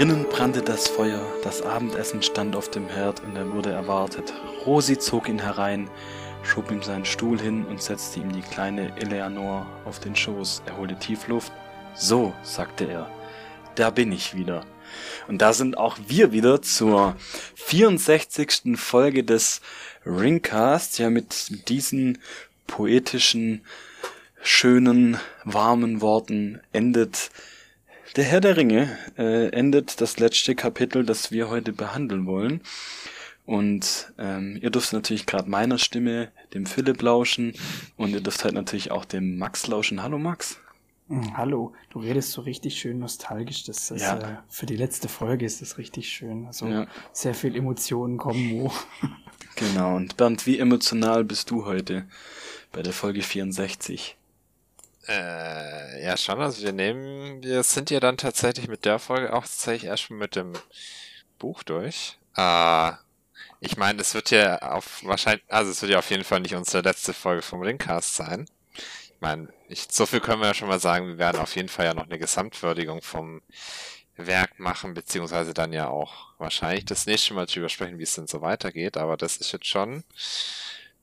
Drinnen brannte das Feuer, das Abendessen stand auf dem Herd und er wurde erwartet. Rosi zog ihn herein, schob ihm seinen Stuhl hin und setzte ihm die kleine Eleanor auf den Schoß. Er holte tief Luft. So, sagte er, da bin ich wieder. Und da sind auch wir wieder zur 64. Folge des Ringcast, ja mit diesen poetischen, schönen, warmen Worten endet der Herr der Ringe, äh, endet das letzte Kapitel, das wir heute behandeln wollen. Und ähm, ihr dürft natürlich gerade meiner Stimme, dem Philipp lauschen und ihr dürft halt natürlich auch dem Max lauschen. Hallo Max. Hm, hallo, du redest so richtig schön nostalgisch. Das ist, ja. äh, für die letzte Folge ist das richtig schön. Also ja. sehr viel Emotionen kommen hoch. Genau, und Bernd, wie emotional bist du heute bei der Folge 64? Äh, ja, schon. Also wir nehmen, wir sind ja dann tatsächlich mit der Folge auch tatsächlich erst schon mit dem Buch durch. Äh, ich meine, es wird ja auf wahrscheinlich, also es wird ja auf jeden Fall nicht unsere letzte Folge vom Ringcast sein ich meine, ich, so viel können wir ja schon mal sagen, wir werden auf jeden Fall ja noch eine Gesamtwürdigung vom Werk machen, beziehungsweise dann ja auch wahrscheinlich das nächste Mal drüber sprechen, wie es denn so weitergeht. Aber das ist jetzt schon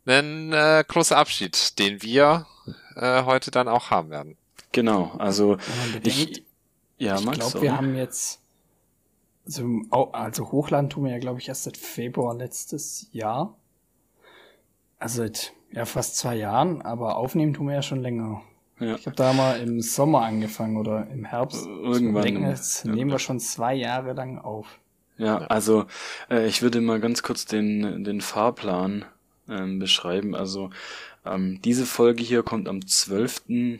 ein äh, großer Abschied, den wir äh, heute dann auch haben werden. Genau, also ich, ja, ich glaube, wir haben jetzt also, also Hochland tun wir ja, glaube ich, erst seit Februar letztes Jahr. Also seit ja, fast zwei Jahren, aber aufnehmen tun wir ja schon länger. Ja. Ich habe da mal im Sommer angefangen oder im Herbst. Irgendwann. denken, jetzt ja. nehmen wir schon zwei Jahre lang auf. Ja, also äh, ich würde mal ganz kurz den, den Fahrplan ähm, beschreiben. Also ähm, diese Folge hier kommt am 12.12.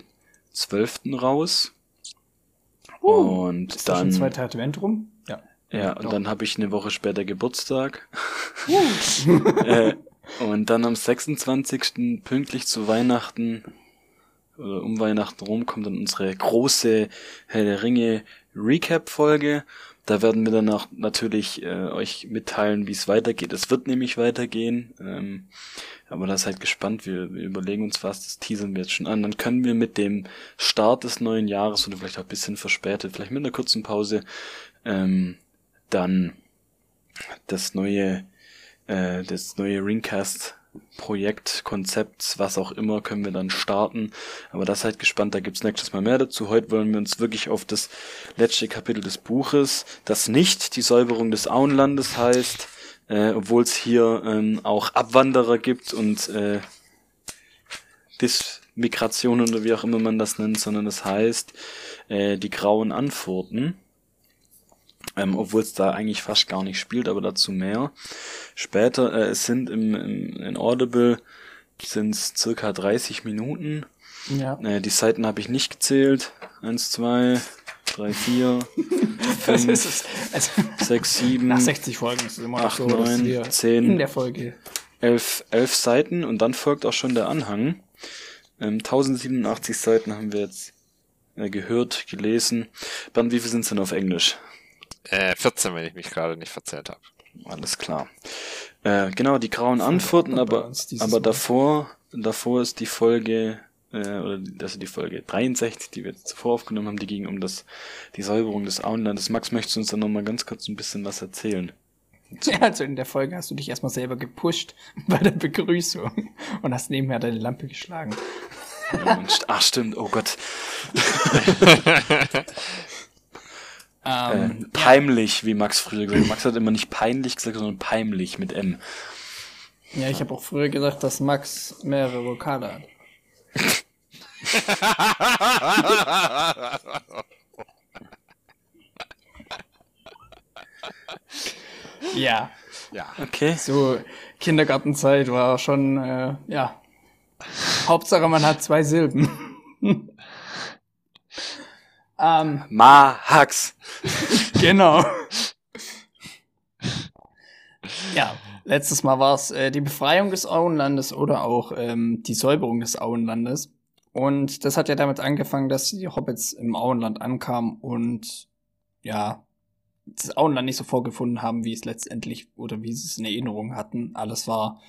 12. raus. Uh, und ist dann. Das zweite Advent rum? Ja. Ja, und Doch. dann habe ich eine Woche später Geburtstag. Uh. äh, und dann am 26. pünktlich zu Weihnachten oder um Weihnachten rum kommt dann unsere große Herr der Ringe Recap-Folge. Da werden wir danach natürlich äh, euch mitteilen, wie es weitergeht. Es wird nämlich weitergehen. Ähm, aber da seid gespannt. Wir, wir überlegen uns was, das teasern wir jetzt schon an. Dann können wir mit dem Start des neuen Jahres oder vielleicht auch ein bisschen verspätet, vielleicht mit einer kurzen Pause, ähm, dann das neue äh, das neue Ringcast Projekt, Konzept, was auch immer, können wir dann starten. Aber das seid gespannt, da gibt's nächstes Mal mehr dazu. Heute wollen wir uns wirklich auf das letzte Kapitel des Buches, das nicht die Säuberung des Auenlandes heißt, äh, obwohl es hier ähm, auch Abwanderer gibt und äh, Dismigration oder wie auch immer man das nennt, sondern das heißt äh, die grauen Antworten ähm, obwohl es da eigentlich fast gar nicht spielt, aber dazu mehr. Später, äh, es sind im, im in Audible sind es circa 30 Minuten. Ja. Äh, die Seiten habe ich nicht gezählt. Eins, zwei, drei, vier, fünf, also, sechs, sieben, nach 60 Folgen ist es immer acht, so, neun, zehn, in der Folge. Elf, elf Seiten und dann folgt auch schon der Anhang. Ähm, 1087 Seiten haben wir jetzt äh, gehört, gelesen. Dann, wie viel sind es denn auf Englisch? Äh, 14, wenn ich mich gerade nicht verzählt habe. Alles klar. Äh, genau, die grauen Antworten, aber, aber davor, davor ist die Folge, äh, oder also die Folge 63, die wir zuvor aufgenommen haben, die ging um das, die Säuberung des Auenlandes. Max, möchtest du uns da nochmal ganz kurz ein bisschen was erzählen? Ja, also in der Folge hast du dich erstmal selber gepusht bei der Begrüßung und hast nebenher deine Lampe geschlagen. Ja, Ach, stimmt, oh Gott. Ähm, äh, peimlich, ja. wie Max früher gesagt hat. Max hat immer nicht peinlich gesagt, sondern peimlich mit M. Ja, ich habe auch früher gesagt, dass Max mehrere Vokale hat. ja. Ja. Okay. So, Kindergartenzeit war schon, äh, ja. Hauptsache, man hat zwei Silben. Ähm, Mahax. genau. ja, letztes Mal war es äh, die Befreiung des Auenlandes oder auch ähm, die Säuberung des Auenlandes. Und das hat ja damit angefangen, dass die Hobbits im Auenland ankamen und ja, das Auenland nicht so vorgefunden haben, wie es letztendlich oder wie sie es in Erinnerung hatten. Alles war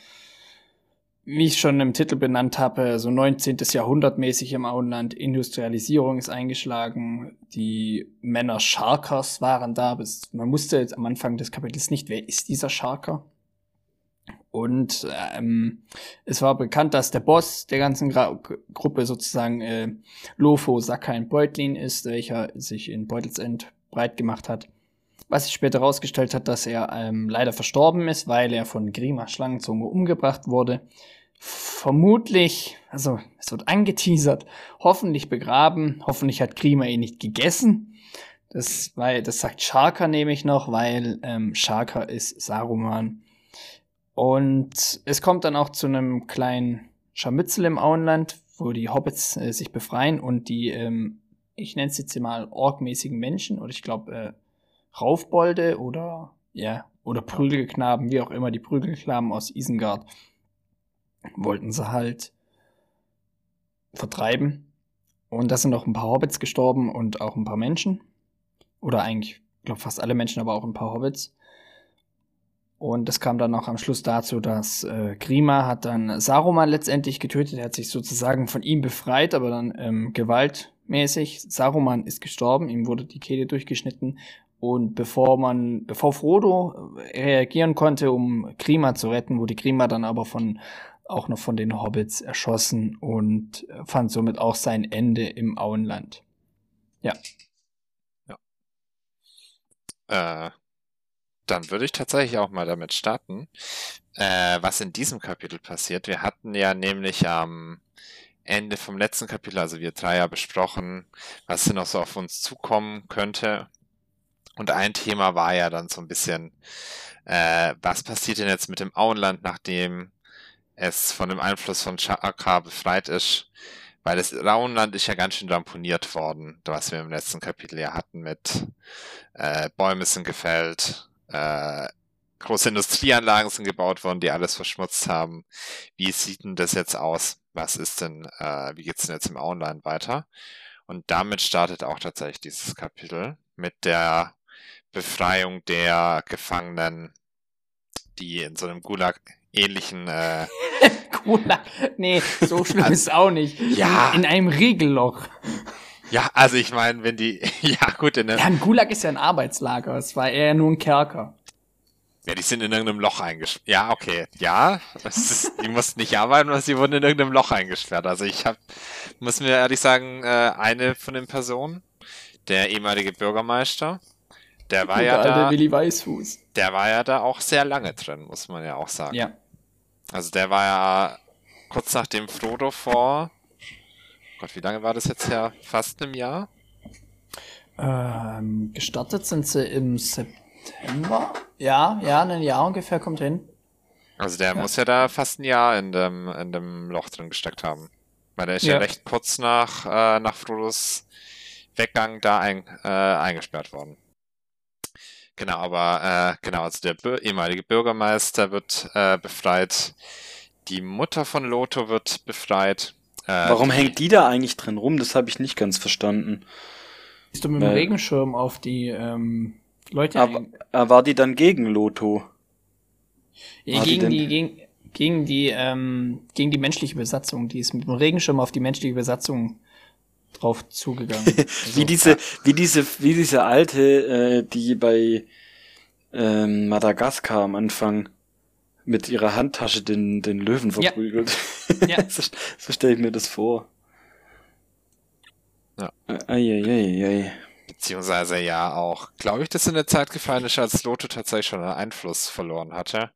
wie ich schon im Titel benannt habe, so 19. Jahrhundert mäßig im Auenland. Industrialisierung ist eingeschlagen. Die Männer Sharkers waren da. Bis, man wusste am Anfang des Kapitels nicht, wer ist dieser Sharker. Und ähm, es war bekannt, dass der Boss der ganzen Gra Gruppe sozusagen äh, Lofo Sakain Beutlin ist, welcher sich in Beutelsend breit gemacht hat. Was sich später herausgestellt hat, dass er ähm, leider verstorben ist, weil er von Grima Schlangenzunge umgebracht wurde vermutlich, also es wird angeteasert, hoffentlich begraben. Hoffentlich hat Grima ihn nicht gegessen. Das, weil, das sagt Sharka nämlich noch, weil ähm, Sharka ist Saruman. Und es kommt dann auch zu einem kleinen Scharmützel im Auenland, wo die Hobbits äh, sich befreien und die, ähm, ich nenne es jetzt mal orkmäßigen Menschen oder ich glaube äh, Raufbolde oder ja oder Prügelknaben, wie auch immer die Prügelknaben aus Isengard wollten sie halt vertreiben. Und da sind auch ein paar Hobbits gestorben und auch ein paar Menschen. Oder eigentlich, ich glaube fast alle Menschen, aber auch ein paar Hobbits. Und das kam dann auch am Schluss dazu, dass äh, Grima hat dann Saruman letztendlich getötet. Er hat sich sozusagen von ihm befreit, aber dann ähm, gewaltmäßig. Saruman ist gestorben, ihm wurde die Kehle durchgeschnitten. Und bevor man, bevor Frodo reagieren konnte, um Grima zu retten, wurde Grima dann aber von auch noch von den Hobbits erschossen und fand somit auch sein Ende im Auenland. Ja. Ja. Äh, dann würde ich tatsächlich auch mal damit starten, äh, was in diesem Kapitel passiert. Wir hatten ja nämlich am Ende vom letzten Kapitel, also wir drei ja besprochen, was denn noch so auf uns zukommen könnte. Und ein Thema war ja dann so ein bisschen, äh, was passiert denn jetzt mit dem Auenland, nachdem es von dem Einfluss von Chakra befreit ist, weil das Rauenland ist ja ganz schön ramponiert worden, was wir im letzten Kapitel ja hatten mit äh, Bäume sind gefällt, äh, große Industrieanlagen sind gebaut worden, die alles verschmutzt haben. Wie sieht denn das jetzt aus? Was ist denn, äh, wie geht's denn jetzt im Auenland weiter? Und damit startet auch tatsächlich dieses Kapitel mit der Befreiung der Gefangenen, die in so einem Gulag ähnlichen. Äh, Gulag. Nee, so schlimm also, ist es auch nicht. Ja. In einem Regelloch. Ja, also ich meine, wenn die. Ja, gut, in einem. Ja, ein Gulag ist ja ein Arbeitslager. Es war eher nur ein Kerker. Ja, die sind in irgendeinem Loch eingesperrt. Ja, okay. Ja, ist, die mussten nicht arbeiten, aber sie wurden in irgendeinem Loch eingesperrt. Also ich habe, muss mir ehrlich sagen, äh, eine von den Personen, der ehemalige Bürgermeister, der war ja da. Willi Weißfuß. Der war ja da auch sehr lange drin, muss man ja auch sagen. Ja. Also der war ja kurz nachdem Frodo vor. Gott, wie lange war das jetzt her? Fast einem Jahr? Ähm, gestartet sind sie im September. Ja, ja, ein Jahr ungefähr kommt hin. Also der ja. muss ja da fast ein Jahr in dem, in dem Loch drin gesteckt haben. Weil der ist ja, ja recht kurz nach, äh, nach Frodos Weggang da ein, äh, eingesperrt worden. Genau, aber äh, genau, also der Bür ehemalige Bürgermeister wird äh, befreit, die Mutter von Loto wird befreit. Äh, Warum hängt die da eigentlich drin rum? Das habe ich nicht ganz verstanden. Ist du mit dem Regenschirm auf die ähm, Leute aber, aber war die dann gegen Loto? Ja, gegen die, die gegen, gegen die ähm, gegen die menschliche Besatzung. Die ist mit dem Regenschirm auf die menschliche Besatzung drauf zugegangen. wie also, diese, ja. wie diese, wie diese alte, äh, die bei ähm, Madagaskar am Anfang mit ihrer Handtasche den, den Löwen verprügelt. Ja. ja. so, so stelle ich mir das vor. Ja. Eieieiei. Beziehungsweise ja auch, glaube ich, dass in der Zeit gefallen ist, als Loto tatsächlich schon einen Einfluss verloren hatte.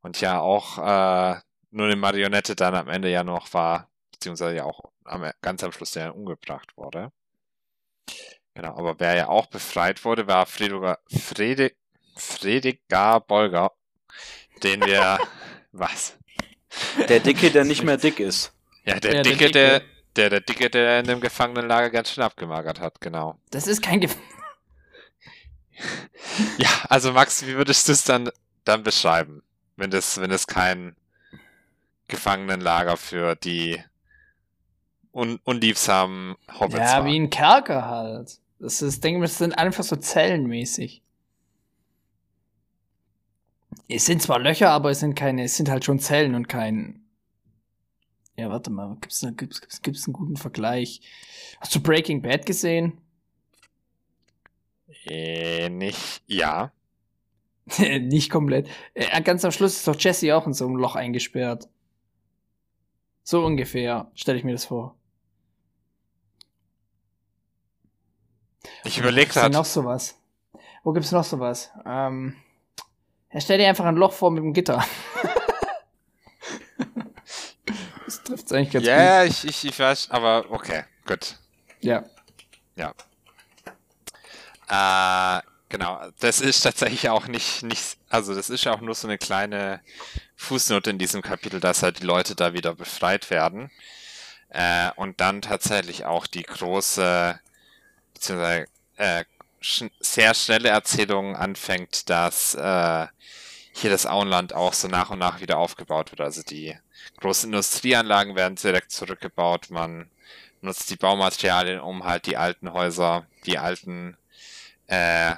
Und ja auch äh, nur eine Marionette dann am Ende ja noch war, beziehungsweise ja auch am, ganz am Schluss der umgebracht wurde. Genau, aber wer ja auch befreit wurde, war Fredoga, Frede, Fredigar Bolger, den wir, was? Der Dicke, der nicht mehr dick ist. Ja, der, ja, Dicke, der, Dicke. der, der Dicke, der in dem Gefangenenlager ganz schön abgemagert hat, genau. Das ist kein Gef Ja, also Max, wie würdest du es dann, dann beschreiben, wenn das, wenn es kein Gefangenenlager für die un unliebsamen Hobbits Ja, war. wie ein Kerker halt. Das ist, denke ich, das sind einfach so zellenmäßig. Es sind zwar Löcher, aber es sind keine, es sind halt schon Zellen und kein Ja, warte mal, gibt's, gibt's, gibt's, gibt's einen guten Vergleich? Hast du Breaking Bad gesehen? Äh, nicht. Ja. nicht komplett. Äh, ganz am Schluss ist doch Jesse auch in so einem Loch eingesperrt. So ungefähr, stelle ich mir das vor. Ich überlege gerade. noch sowas? Wo gibt's noch sowas? Ähm, ja, stell dir einfach ein Loch vor mit dem Gitter. das trifft's eigentlich ganz yeah, gut. Ja, ich, ich, ich weiß, aber okay, gut. Ja. Ja. Äh, genau, das ist tatsächlich auch nicht, nicht, also das ist auch nur so eine kleine Fußnote in diesem Kapitel, dass halt die Leute da wieder befreit werden. Äh, und dann tatsächlich auch die große, beziehungsweise äh, sch sehr schnelle Erzählung anfängt, dass äh, hier das Auenland auch so nach und nach wieder aufgebaut wird. Also die großen Industrieanlagen werden direkt zurückgebaut. Man nutzt die Baumaterialien, um halt die alten Häuser, die alten äh,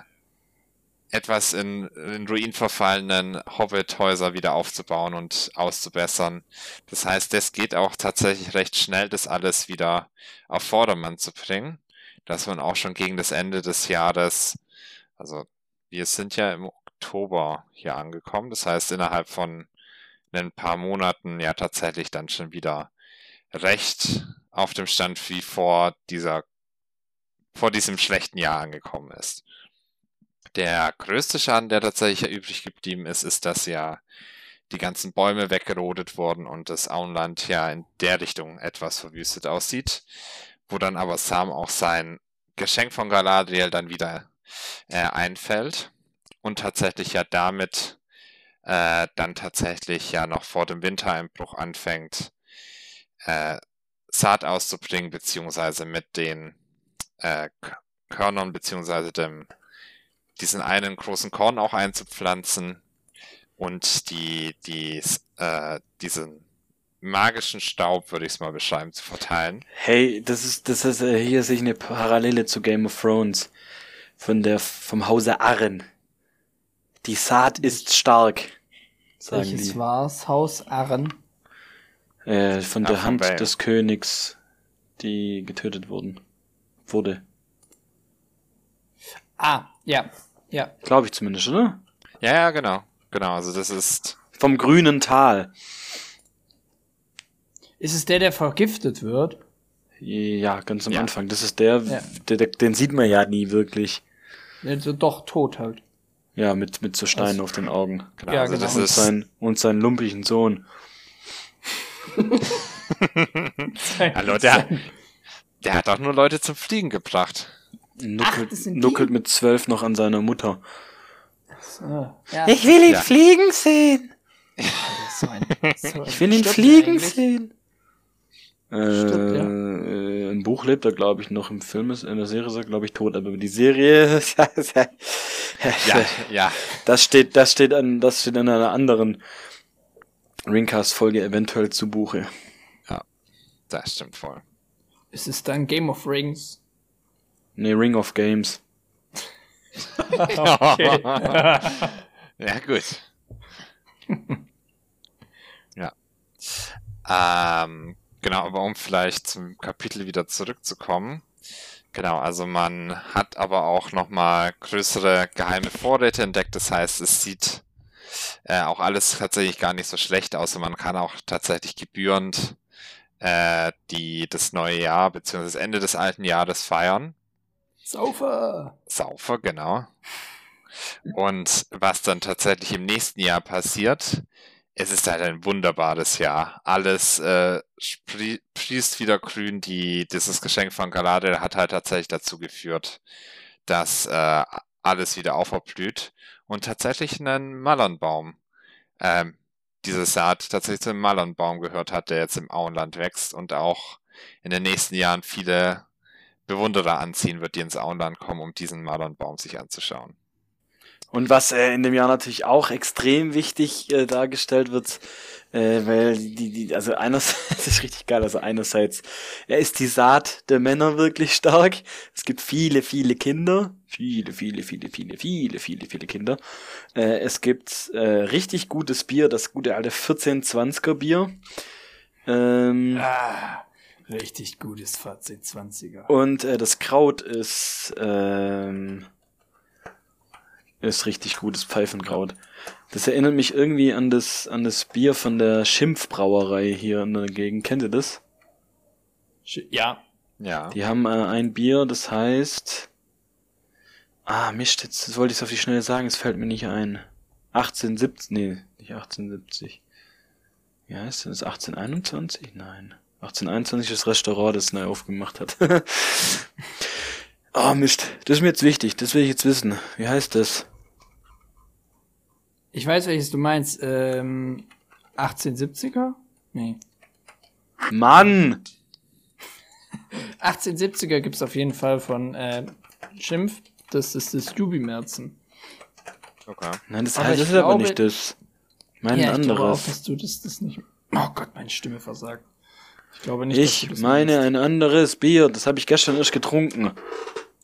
etwas in, in Ruin verfallenen Hobbit-Häuser wieder aufzubauen und auszubessern. Das heißt, es geht auch tatsächlich recht schnell, das alles wieder auf Vordermann zu bringen, dass man auch schon gegen das Ende des Jahres, also wir sind ja im Oktober hier angekommen, das heißt innerhalb von ein paar Monaten ja tatsächlich dann schon wieder recht auf dem Stand wie vor dieser vor diesem schlechten Jahr angekommen ist. Der größte Schaden, der tatsächlich übrig geblieben ist, ist, dass ja die ganzen Bäume weggerodet wurden und das Auenland ja in der Richtung etwas verwüstet aussieht, wo dann aber Sam auch sein Geschenk von Galadriel dann wieder äh, einfällt. Und tatsächlich ja damit äh, dann tatsächlich ja noch vor dem Wintereinbruch anfängt, äh, Saat auszubringen, beziehungsweise mit den äh, Körnern beziehungsweise dem diesen einen großen Korn auch einzupflanzen und die, die, äh, diesen magischen Staub, würde ich es mal beschreiben, zu verteilen. Hey, das ist, das ist äh, hier sich eine Parallele zu Game of Thrones von der vom Hause Arren. Die Saat ist stark. Sagen Welches die. war's? Haus Arren? Äh, von der Hand des Königs, die getötet wurden. Wurde. Ah, ja. Ja. Glaube ich zumindest, oder? Ja, ja, genau. Genau, also das ist. Vom grünen Tal. Ist es der, der vergiftet wird? Ja, ganz am ja. Anfang. Das ist der, ja. der, der, den sieht man ja nie wirklich. Also doch tot halt. Ja, mit, mit so Steinen also, auf den Augen. Genau, ja, also genau. Das und, ist sein, und sein lumpigen Sohn. Hallo, der, der hat doch nur Leute zum Fliegen gebracht. Nuckelt, Ach, nuckelt mit zwölf noch an seiner Mutter. So, ja. Ich will ihn ja. fliegen sehen. So ein, so ich will ihn fliegen eigentlich. sehen. Äh, Stimmt, ja. Äh, Im Buch lebt er, glaube ich, noch. Im Film ist, in der Serie ist er, glaube ich, tot. Aber die Serie, ja, ja. Das steht, das steht an, das steht an einer anderen Ringcast-Folge eventuell zu Buche. Ja, das stimmt voll. Ist es dann Game of Rings? Nee, Ring of Games. okay. ja, gut. ja. Ähm, genau, aber um vielleicht zum Kapitel wieder zurückzukommen. Genau, also man hat aber auch nochmal größere geheime Vorräte entdeckt. Das heißt, es sieht äh, auch alles tatsächlich gar nicht so schlecht aus und man kann auch tatsächlich gebührend äh, die das neue Jahr bzw. das Ende des alten Jahres feiern. Saufer. Saufer, genau. Und was dann tatsächlich im nächsten Jahr passiert, es ist halt ein wunderbares Jahr. Alles äh, sprießt wieder grün. Die, dieses Geschenk von Galadriel hat halt tatsächlich dazu geführt, dass äh, alles wieder aufblüht und tatsächlich einen Malernbaum, ähm, diese Saat tatsächlich zu einem Malernbaum gehört hat, der jetzt im Auenland wächst und auch in den nächsten Jahren viele Bewunderer anziehen wird, die ins Auenland kommen, um diesen Malernbaum sich anzuschauen. Und was äh, in dem Jahr natürlich auch extrem wichtig äh, dargestellt wird, äh, weil die, die, also einerseits, ist richtig geil, also einerseits, ja, ist die Saat der Männer wirklich stark. Es gibt viele, viele Kinder. Viele, viele, viele, viele, viele, viele, viele Kinder. Äh, es gibt äh, richtig gutes Bier, das gute alte 1420er Bier. Ähm, ah, richtig gutes Fazit 20er. Und äh, das Kraut ist, ähm, ist richtig gutes Pfeifenkraut. Das erinnert mich irgendwie an das, an das Bier von der Schimpfbrauerei hier in der Gegend. Kennt ihr das? Ja. Ja. Die haben äh, ein Bier, das heißt. Ah, Mist, jetzt das wollte ich es auf die Schnelle sagen, es fällt mir nicht ein. 1870, nee, nicht 1870. Wie heißt denn das? 1821? Nein. 1821 ist das Restaurant, das neu aufgemacht hat. oh Mist, das ist mir jetzt wichtig, das will ich jetzt wissen. Wie heißt das? Ich weiß, welches du meinst. Ähm, 1870er? Nee. Mann! 1870er gibt's auf jeden Fall von äh, Schimpf. Das ist das Jubimerzen. Okay. Nein, das Aber heißt das ist aber glaube- nicht das. Mein ja, ich glaube auch, anderes. dass du das, das nicht. Oh Gott, meine Stimme versagt. Ich glaube nicht, dass Ich du das meine meinst. ein anderes Bier, das habe ich gestern erst getrunken.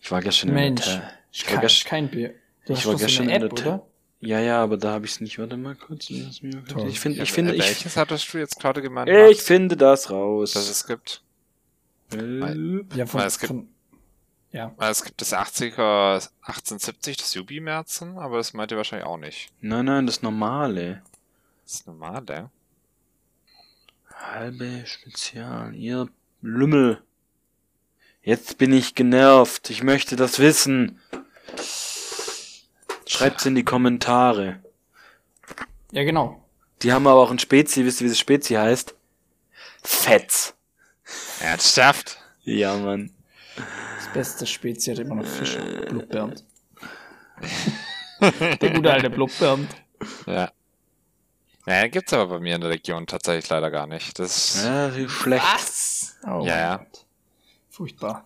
Ich war gestern Mensch, in der, äh, ich war kein, gestern, kein Bier. Du ich hast war gestern in App, der oder? Ja, ja, aber da habe ich es nicht. Warte mal kurz. lass mich mal kurz-. Ich finde, ich Ja, finde, ich, Welches hattest du jetzt gerade gemeint? ich Max, finde das raus. dass es gibt? Äh, Ja, von, Weil es gibt- von, ja. Weil Es gibt das 80er 1870, das Jubi-Märzen, aber das meint ihr wahrscheinlich auch nicht. nein, nein, das normale. Das normale. Halbe Spezial, ihr Lümmel. Jetzt bin ich genervt. Ich möchte das wissen. Schreibt's in die Kommentare. ja, genau. Die haben aber auch ein Spezi. Wisst ihr, wie das Spezi heißt? Fetz. Ernsthaft? Ja, Mann. Das beste Spezies hat immer noch Fisch. Äh. Blutbernd. Der gute alte Blutbernd. Ja. Naja, gibt's aber bei mir in der Region tatsächlich leider gar nicht. Das ist, Ja, wie schlecht. Was? Oh Ja, ja. Furchtbar.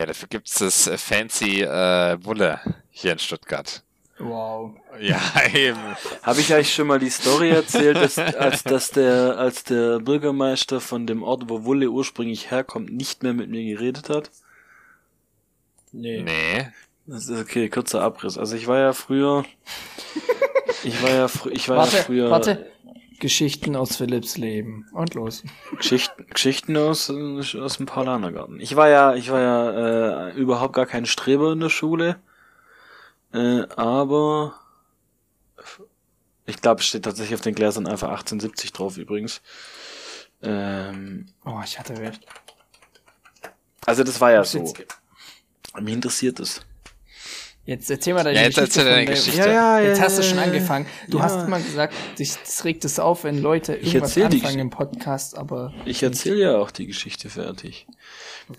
Ja, dafür gibt's das äh, fancy äh, Wulle hier in Stuttgart. Wow. Ja, eben. Habe ich euch schon mal die Story erzählt, dass, als, dass der, als der Bürgermeister von dem Ort, wo Wulle ursprünglich herkommt, nicht mehr mit mir geredet hat? Nee. Nee. Das ist okay, kurzer Abriss. Also ich war ja früher, ich war ja, fr ich war Warte, ja früher warte. Geschichten aus Philipps Leben. Und los. Geschichten, Geschichten aus, äh, aus dem Paulanergarten. Ich war ja, ich war ja äh, überhaupt gar kein Streber in der Schule, äh, aber ich glaube, es steht tatsächlich auf den Gläsern einfach 1870 drauf übrigens. Ähm, Oh, ich hatte recht. also das war ja so. Mich interessiert es. Jetzt erzähl mal deine Ja, jetzt Geschichte. erzähl deine Geschichte. Ja, ja, ja, Jetzt hast du ja, schon ja, angefangen. Du ja. hast immer gesagt, dich, das regt es auf, wenn Leute irgendwas anfangen im Podcast, aber Ich erzähle ja auch die Geschichte fertig.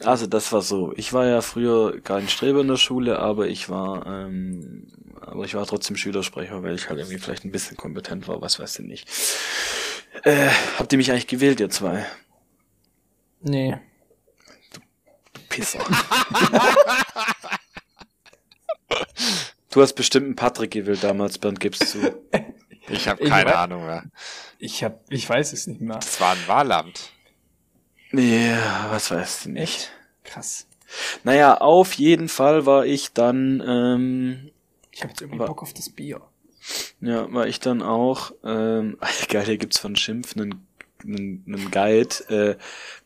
Also das war so. Ich war ja früher kein Streber in der Schule, aber ich war, ähm, aber ich war trotzdem Schülersprecher, weil ich halt irgendwie vielleicht ein bisschen kompetent war, was weiß ich nicht. Äh, habt ihr mich eigentlich gewählt, ihr zwei? nee. Pisser. du hast bestimmt einen Patrick gewählt damals, Bernd, gibst zu. Ich habe Ich keine weiß- Ahnung mehr. Ich hab, ich weiß es nicht mehr. Das war ein Wahlamt. Ja, was weiß ich nicht. Krass. Naja, auf jeden Fall war ich dann, ähm, Ich habe jetzt irgendwie Wa- Bock auf das Bier. Ja, war ich dann auch, ähm, geil, hier gibt's von Schimpf einen, einen, einen Guide, äh,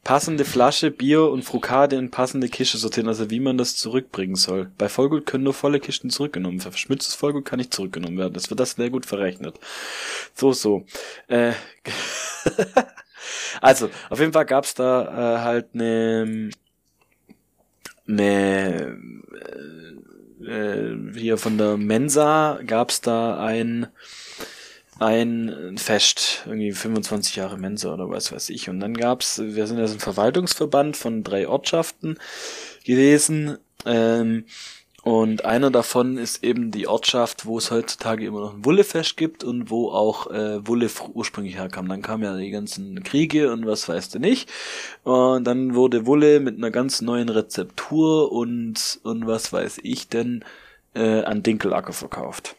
passende Flasche, Bier und Frukade in passende Kiste sortieren, also wie man das zurückbringen soll. Bei Vollgut können nur volle Kisten zurückgenommen werden. Verschmitztes Vollgut kann nicht zurückgenommen werden. Das wird das sehr gut verrechnet. So, so. Äh, also, auf jeden Fall gab's da äh, halt eine, eine äh, hier von der Mensa gab's da ein ein Fest, irgendwie 25 Jahre Mensa oder was weiß ich. Und dann gab's, wir sind so ein Verwaltungsverband von drei Ortschaften gewesen. Ähm, und einer davon ist eben die Ortschaft, wo es heutzutage immer noch ein Wullefest gibt und wo auch äh, Wulle ursprünglich herkam. Dann kamen ja die ganzen Kriege und was weißt du nicht. Und dann wurde Wulle mit einer ganz neuen Rezeptur und, und was weiß ich denn äh, an Dinkelacker verkauft.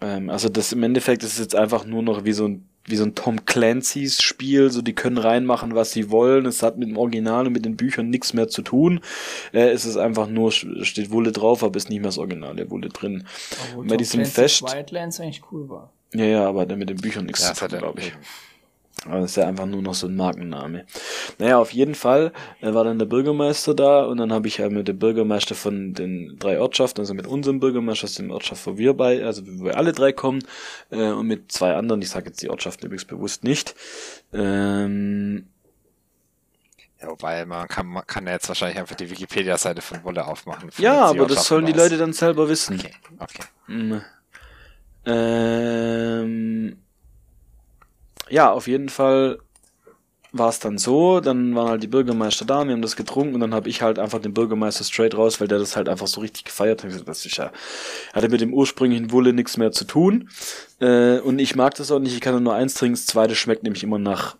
Ähm, also das im Endeffekt ist es jetzt einfach nur noch wie so ein wie so ein Tom Clancy's Spiel, so die können reinmachen, was sie wollen. Es hat mit dem Original und mit den Büchern nichts mehr zu tun. Äh, es ist einfach nur, steht Wulle drauf, aber ist nicht mehr das Original der Wulle drin. Obwohl Bei Tom diesem Clancy's Fest- Wildlands eigentlich cool war. Ja, ja, aber der mit den Büchern nichts Ja, zu tun, glaube ich. Aber das ist ja einfach nur noch so ein Markenname. Naja, auf jeden Fall äh, war dann der Bürgermeister da und dann habe ich halt mit dem Bürgermeister von den drei Ortschaften, also mit unserem Bürgermeister aus dem Ortschaft, wo wir bei, also wo wir alle drei kommen, äh, und mit zwei anderen, ich sage jetzt die Ortschaften übrigens bewusst nicht, ähm, ja, wobei man kann, man kann ja jetzt wahrscheinlich einfach die Wikipedia-Seite von Wolle aufmachen. Ja, aber das sollen die Leute dann selber wissen. Okay, okay. Mm. Ähm, ja, auf jeden Fall war es dann so, dann waren halt die Bürgermeister da, wir haben das getrunken und dann habe ich halt einfach den Bürgermeister straight raus, weil der das halt einfach so richtig gefeiert hat. Das ist ja, hatte mit dem ursprünglichen Wulle nichts mehr zu tun. Äh, und ich mag das auch nicht, ich kann nur eins trinken, das zweite schmeckt nämlich immer nach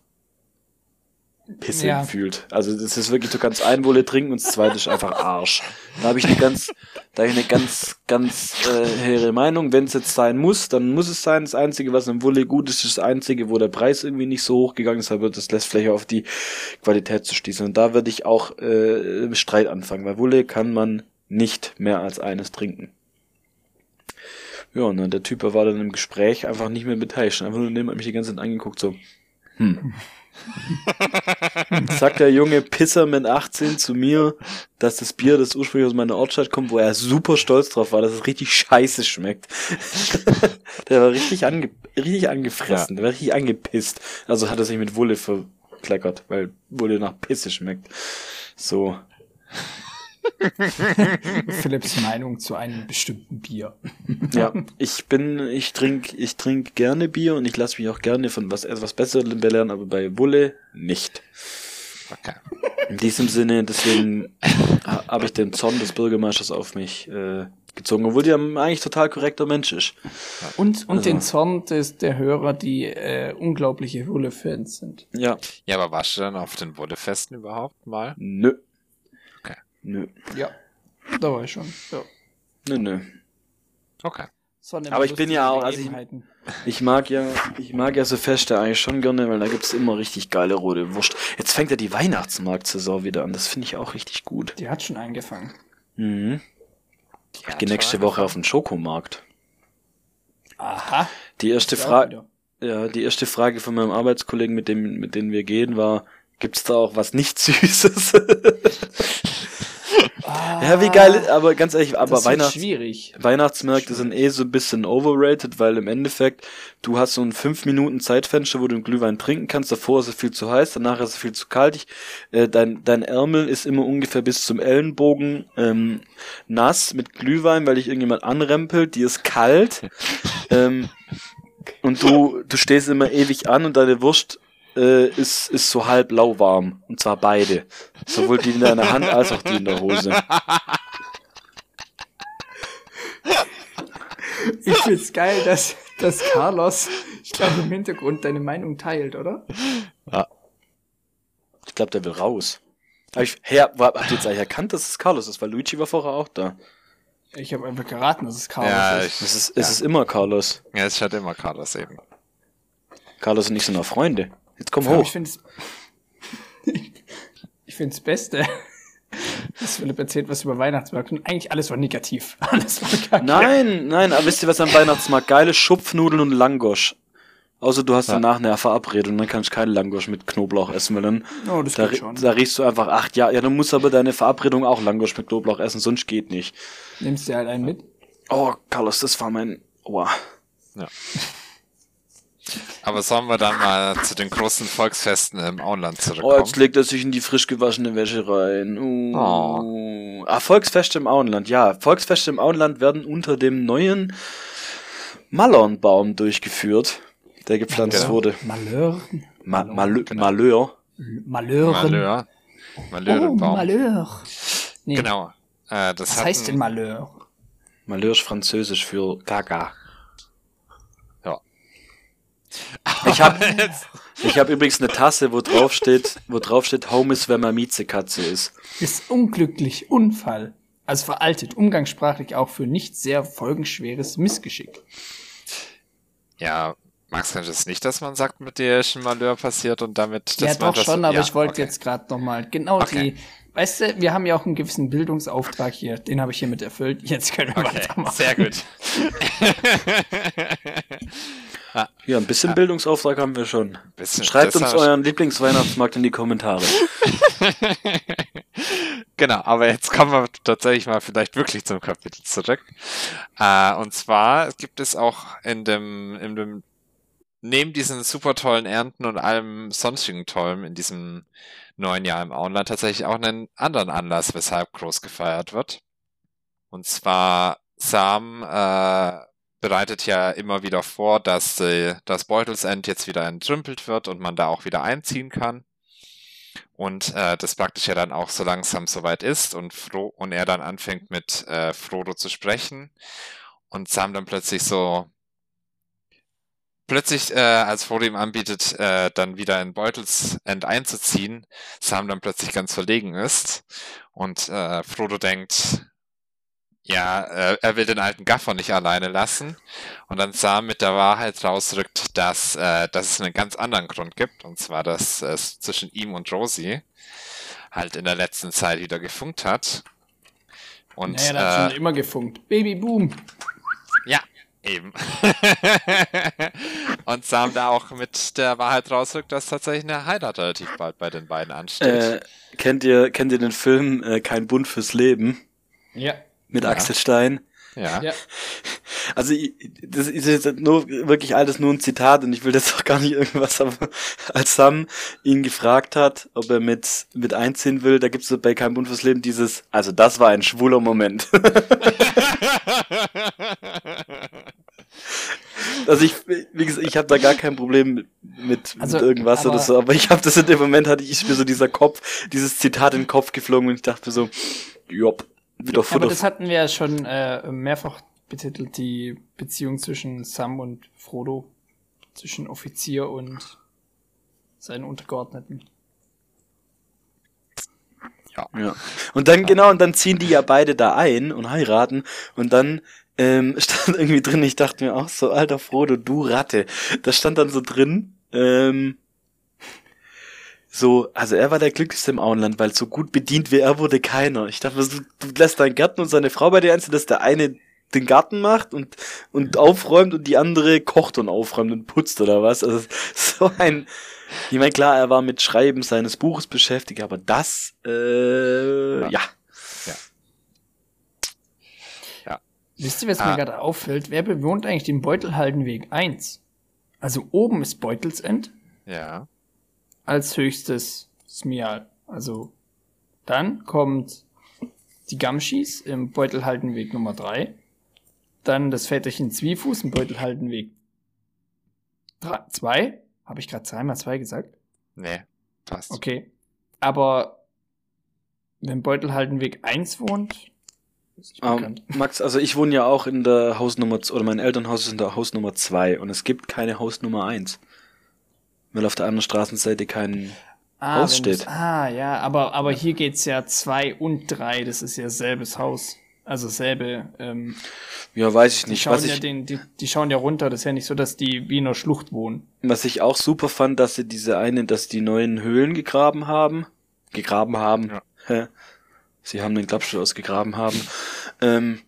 Pisse ja. gefühlt. Also das ist wirklich, du kannst ein Wolle trinken und das zweite ist einfach Arsch. Da habe ich eine ganz, da habe ich eine ganz, ganz äh, hehre Meinung. Wenn es jetzt sein muss, dann muss es sein. Das Einzige, was im Wolle gut ist, ist das Einzige, wo der Preis irgendwie nicht so hoch gegangen ist, aber das lässt vielleicht auf die Qualität zu schließen. Und da würde ich auch äh, Streit anfangen, weil Wolle kann man nicht mehr als eines trinken. Ja, und dann der Typ war dann im Gespräch einfach nicht mehr beteiligt. Einfach nur neben mich die ganze Zeit angeguckt, so, hm. Sagt der junge Pisser mit 18 zu mir, dass das Bier, das ursprünglich aus meiner Ortstadt kommt, wo er super stolz drauf war, dass es richtig scheiße schmeckt. der war richtig, ange richtig angefressen, ja. der war richtig angepisst. Also hat er sich mit Wulle verkleckert, weil Wulle nach Pisse schmeckt. So. Philipps Meinung zu einem bestimmten Bier. ja, ich bin, ich trinke, ich trinke gerne Bier und ich lasse mich auch gerne von was etwas Besserem belehren, aber bei Wulle nicht. Okay. In diesem Sinne, deswegen habe ich den Zorn des Bürgermeisters auf mich äh, gezogen, obwohl die eigentlich total korrekter Mensch ist. Und, und also. den Zorn des, der Hörer, die äh, unglaubliche Wulle-Fans sind. Ja. Ja, aber warst du dann auf den Wulle-Festen überhaupt mal? Nö. Nö. Ja, da war ich schon. Ja. Nö, nö. Okay. Aber ich bin ja auch, also ich, ich, mag ja, ich mag ja so Feste eigentlich schon gerne, weil da gibt's immer richtig geile rote Wurst. Jetzt fängt ja die Weihnachtsmarktsaison wieder an, das finde ich auch richtig gut. Die hat schon angefangen. Mhm. Ich gehe nächste Woche auf den Schokomarkt. Aha. Die erste Frage, ja, die erste Frage von meinem Arbeitskollegen, mit dem, mit dem wir gehen, war, gibt's da auch was nicht Süßes? Ah, ja, wie geil, aber ganz ehrlich, aber Weihnachts schwierig. Weihnachtsmärkte sind eh so ein bisschen overrated, weil im Endeffekt, du hast so ein 5 Minuten Zeitfenster, wo du einen Glühwein trinken kannst, davor ist es viel zu heiß, danach ist es viel zu kalt. Ich, äh, dein, dein Ärmel ist immer ungefähr bis zum Ellenbogen ähm, nass mit Glühwein, weil dich irgendjemand anrempelt, die ist kalt. ähm, und du, du stehst immer ewig an und deine Wurst äh, ist, ist so halb lauwarm. Und zwar beide. Sowohl die in deiner Hand als auch die in der Hose. Ich find's geil, dass, dass Carlos, ich glaube, im Hintergrund deine Meinung teilt, oder? Ja. Ich glaube, der will raus. Hab ich, hey, habt ihr jetzt eigentlich erkannt, dass es Carlos ist? Weil Luigi war vorher auch da. Ich habe einfach geraten, dass es Carlos ja, ist. Ich, es ist. Es ist immer Carlos. Ja, es ist halt immer Carlos eben. Carlos und ich sind noch Freunde. Jetzt komm hoch. Ich finde ich finde das Beste, dass Philipp erzählt was über Weihnachtsmarkt und eigentlich alles war negativ. Alles war kacke. Nein, nein, aber wisst ihr was am Weihnachtsmarkt? Geile Schupfnudeln und Langosch. Außer du hast ja. danach eine Verabredung, dann kannst du keinen Langosch mit Knoblauch essen, weil dann oh, das da, geht schon. da riechst du einfach, ach ja, ja, du musst aber deine Verabredung auch Langosch mit Knoblauch essen, sonst geht nicht. Nimmst du halt einen mit? Oh, Carlos, das war mein, oh. Ja. Aber sollen wir dann mal zu den großen Volksfesten im Auenland zurückkommen? Oh, jetzt legt er sich in die frisch gewaschene Wäsche rein. Uh. Oh. Ah, Volksfeste im Auenland, ja. Volksfeste im Auenland werden unter dem neuen Malornbaum durchgeführt, der gepflanzt genau. wurde. Malheur? Ma Malheur. Malheur. Malheur. Malheur. Oh, Malheur. Nee. Genau. Äh, das Was heißt denn Malheur? Malheur ist französisch für Gaga. Ich habe ich hab übrigens eine Tasse, wo drauf steht, wo drauf steht, Home ist, wenn man Miezekatze ist. Ist unglücklich, Unfall. Also veraltet, umgangssprachlich auch für nicht sehr folgenschweres Missgeschick. Ja, Max, kann das nicht, dass man sagt, mit dir ist ein Malheur passiert und damit... Ja, doch schon, aber ja, ich wollte okay. jetzt gerade nochmal genau okay. die... Weißt du, wir haben ja auch einen gewissen Bildungsauftrag hier, den habe ich hiermit erfüllt. Jetzt können wir okay, weitermachen. Sehr gut. Ja, ein bisschen Bildungsauftrag haben wir schon. Bisschen, Schreibt uns euren Lieblingsweihnachtsmarkt in die Kommentare. genau, aber jetzt kommen wir tatsächlich mal vielleicht wirklich zum Kapitel zurück. Äh, und zwar gibt es auch in dem, in dem, neben diesen super tollen Ernten und allem sonstigen Tollen in diesem neuen Jahr im Auenland tatsächlich auch einen anderen Anlass, weshalb groß gefeiert wird. Und zwar Sam äh, bereitet ja immer wieder vor, dass äh, das Beutelsend jetzt wieder entrümpelt wird und man da auch wieder einziehen kann. Und äh, das praktisch ja dann auch so langsam soweit ist und, Fro und er dann anfängt mit äh, Frodo zu sprechen und Sam dann plötzlich so plötzlich, äh, als Frodo ihm anbietet, äh, dann wieder in Beutelsend einzuziehen, Sam dann plötzlich ganz verlegen ist und äh, Frodo denkt, ja, äh, er will den alten Gaffer nicht alleine lassen und dann Sam mit der Wahrheit rausrückt, dass, äh, dass es einen ganz anderen Grund gibt und zwar, dass es zwischen ihm und Rosie halt in der letzten Zeit wieder gefunkt hat. Und, naja, da hat äh, schon immer gefunkt. Baby Boom. Ja, eben. und Sam da auch mit der Wahrheit rausrückt, dass tatsächlich eine Heirat relativ bald bei den beiden ansteht. Äh, kennt ihr, kennt ihr den Film äh, Kein Bund fürs Leben? Ja mit ja. Axel Stein. Ja. ja. Also das ist jetzt nur wirklich alles nur ein Zitat und ich will jetzt auch gar nicht irgendwas, aber als Sam ihn gefragt hat, ob er mit mit einziehen will, da gibt es bei keinem Bund fürs Leben dieses, also das war ein schwuler Moment. also ich, wie gesagt, ich habe da gar kein Problem mit, also, mit irgendwas oder so, aber ich habe das in dem Moment hatte ich mir so dieser Kopf, dieses Zitat in den Kopf geflogen und ich dachte so, jopp wieder Futter. Aber das hatten wir ja schon äh, mehrfach betitelt, die Beziehung zwischen Sam und Frodo, zwischen Offizier und seinen Untergeordneten. Ja. ja. Und dann, genau, und dann ziehen die ja beide da ein und heiraten und dann ähm, stand irgendwie drin, ich dachte mir auch so, alter Frodo, du Ratte. Da stand dann so drin, ähm, so, also er war der glücklichste im Auenland, weil so gut bedient wie er wurde keiner. Ich dachte, du, du lässt deinen Garten und seine Frau bei dir einzeln, dass der eine den Garten macht und, und aufräumt und die andere kocht und aufräumt und putzt oder was. Also so ein, ich meine, klar, er war mit Schreiben seines Buches beschäftigt, aber das, äh, ja. Ja. ja. Wisst ihr, was ah. mir gerade auffällt? Wer bewohnt eigentlich den Beutelhaldenweg 1? Also oben ist Beutelsend. Ja als höchstes Smial. Also dann kommt die Gamschis im Beutelhaltenweg Nummer 3. Dann das Väterchen Zwiefuß im Beutelhaltenweg 2. Habe ich gerade zweimal zwei gesagt? Nee, passt. Okay. Aber wenn Beutelhaltenweg 1 wohnt, um, ähm, Max, also ich wohne ja auch in der Hausnummer, oder mein Elternhaus ist in der Hausnummer 2 und es gibt keine Hausnummer 1 weil auf der anderen Straßenseite kein ah, Haus steht. Ah, ja, aber, aber hier geht's ja zwei und drei, das ist ja selbes Haus. Also selbe. Ähm, ja, weiß ich nicht. Die schauen, was ja ich, den, die, die schauen ja runter, das ist ja nicht so, dass die wie in einer Schlucht wohnen. Was ich auch super fand, dass sie diese eine, dass die neuen Höhlen gegraben haben. Gegraben haben. Ja. Sie haben den Klappstuhl ausgegraben haben. Ähm,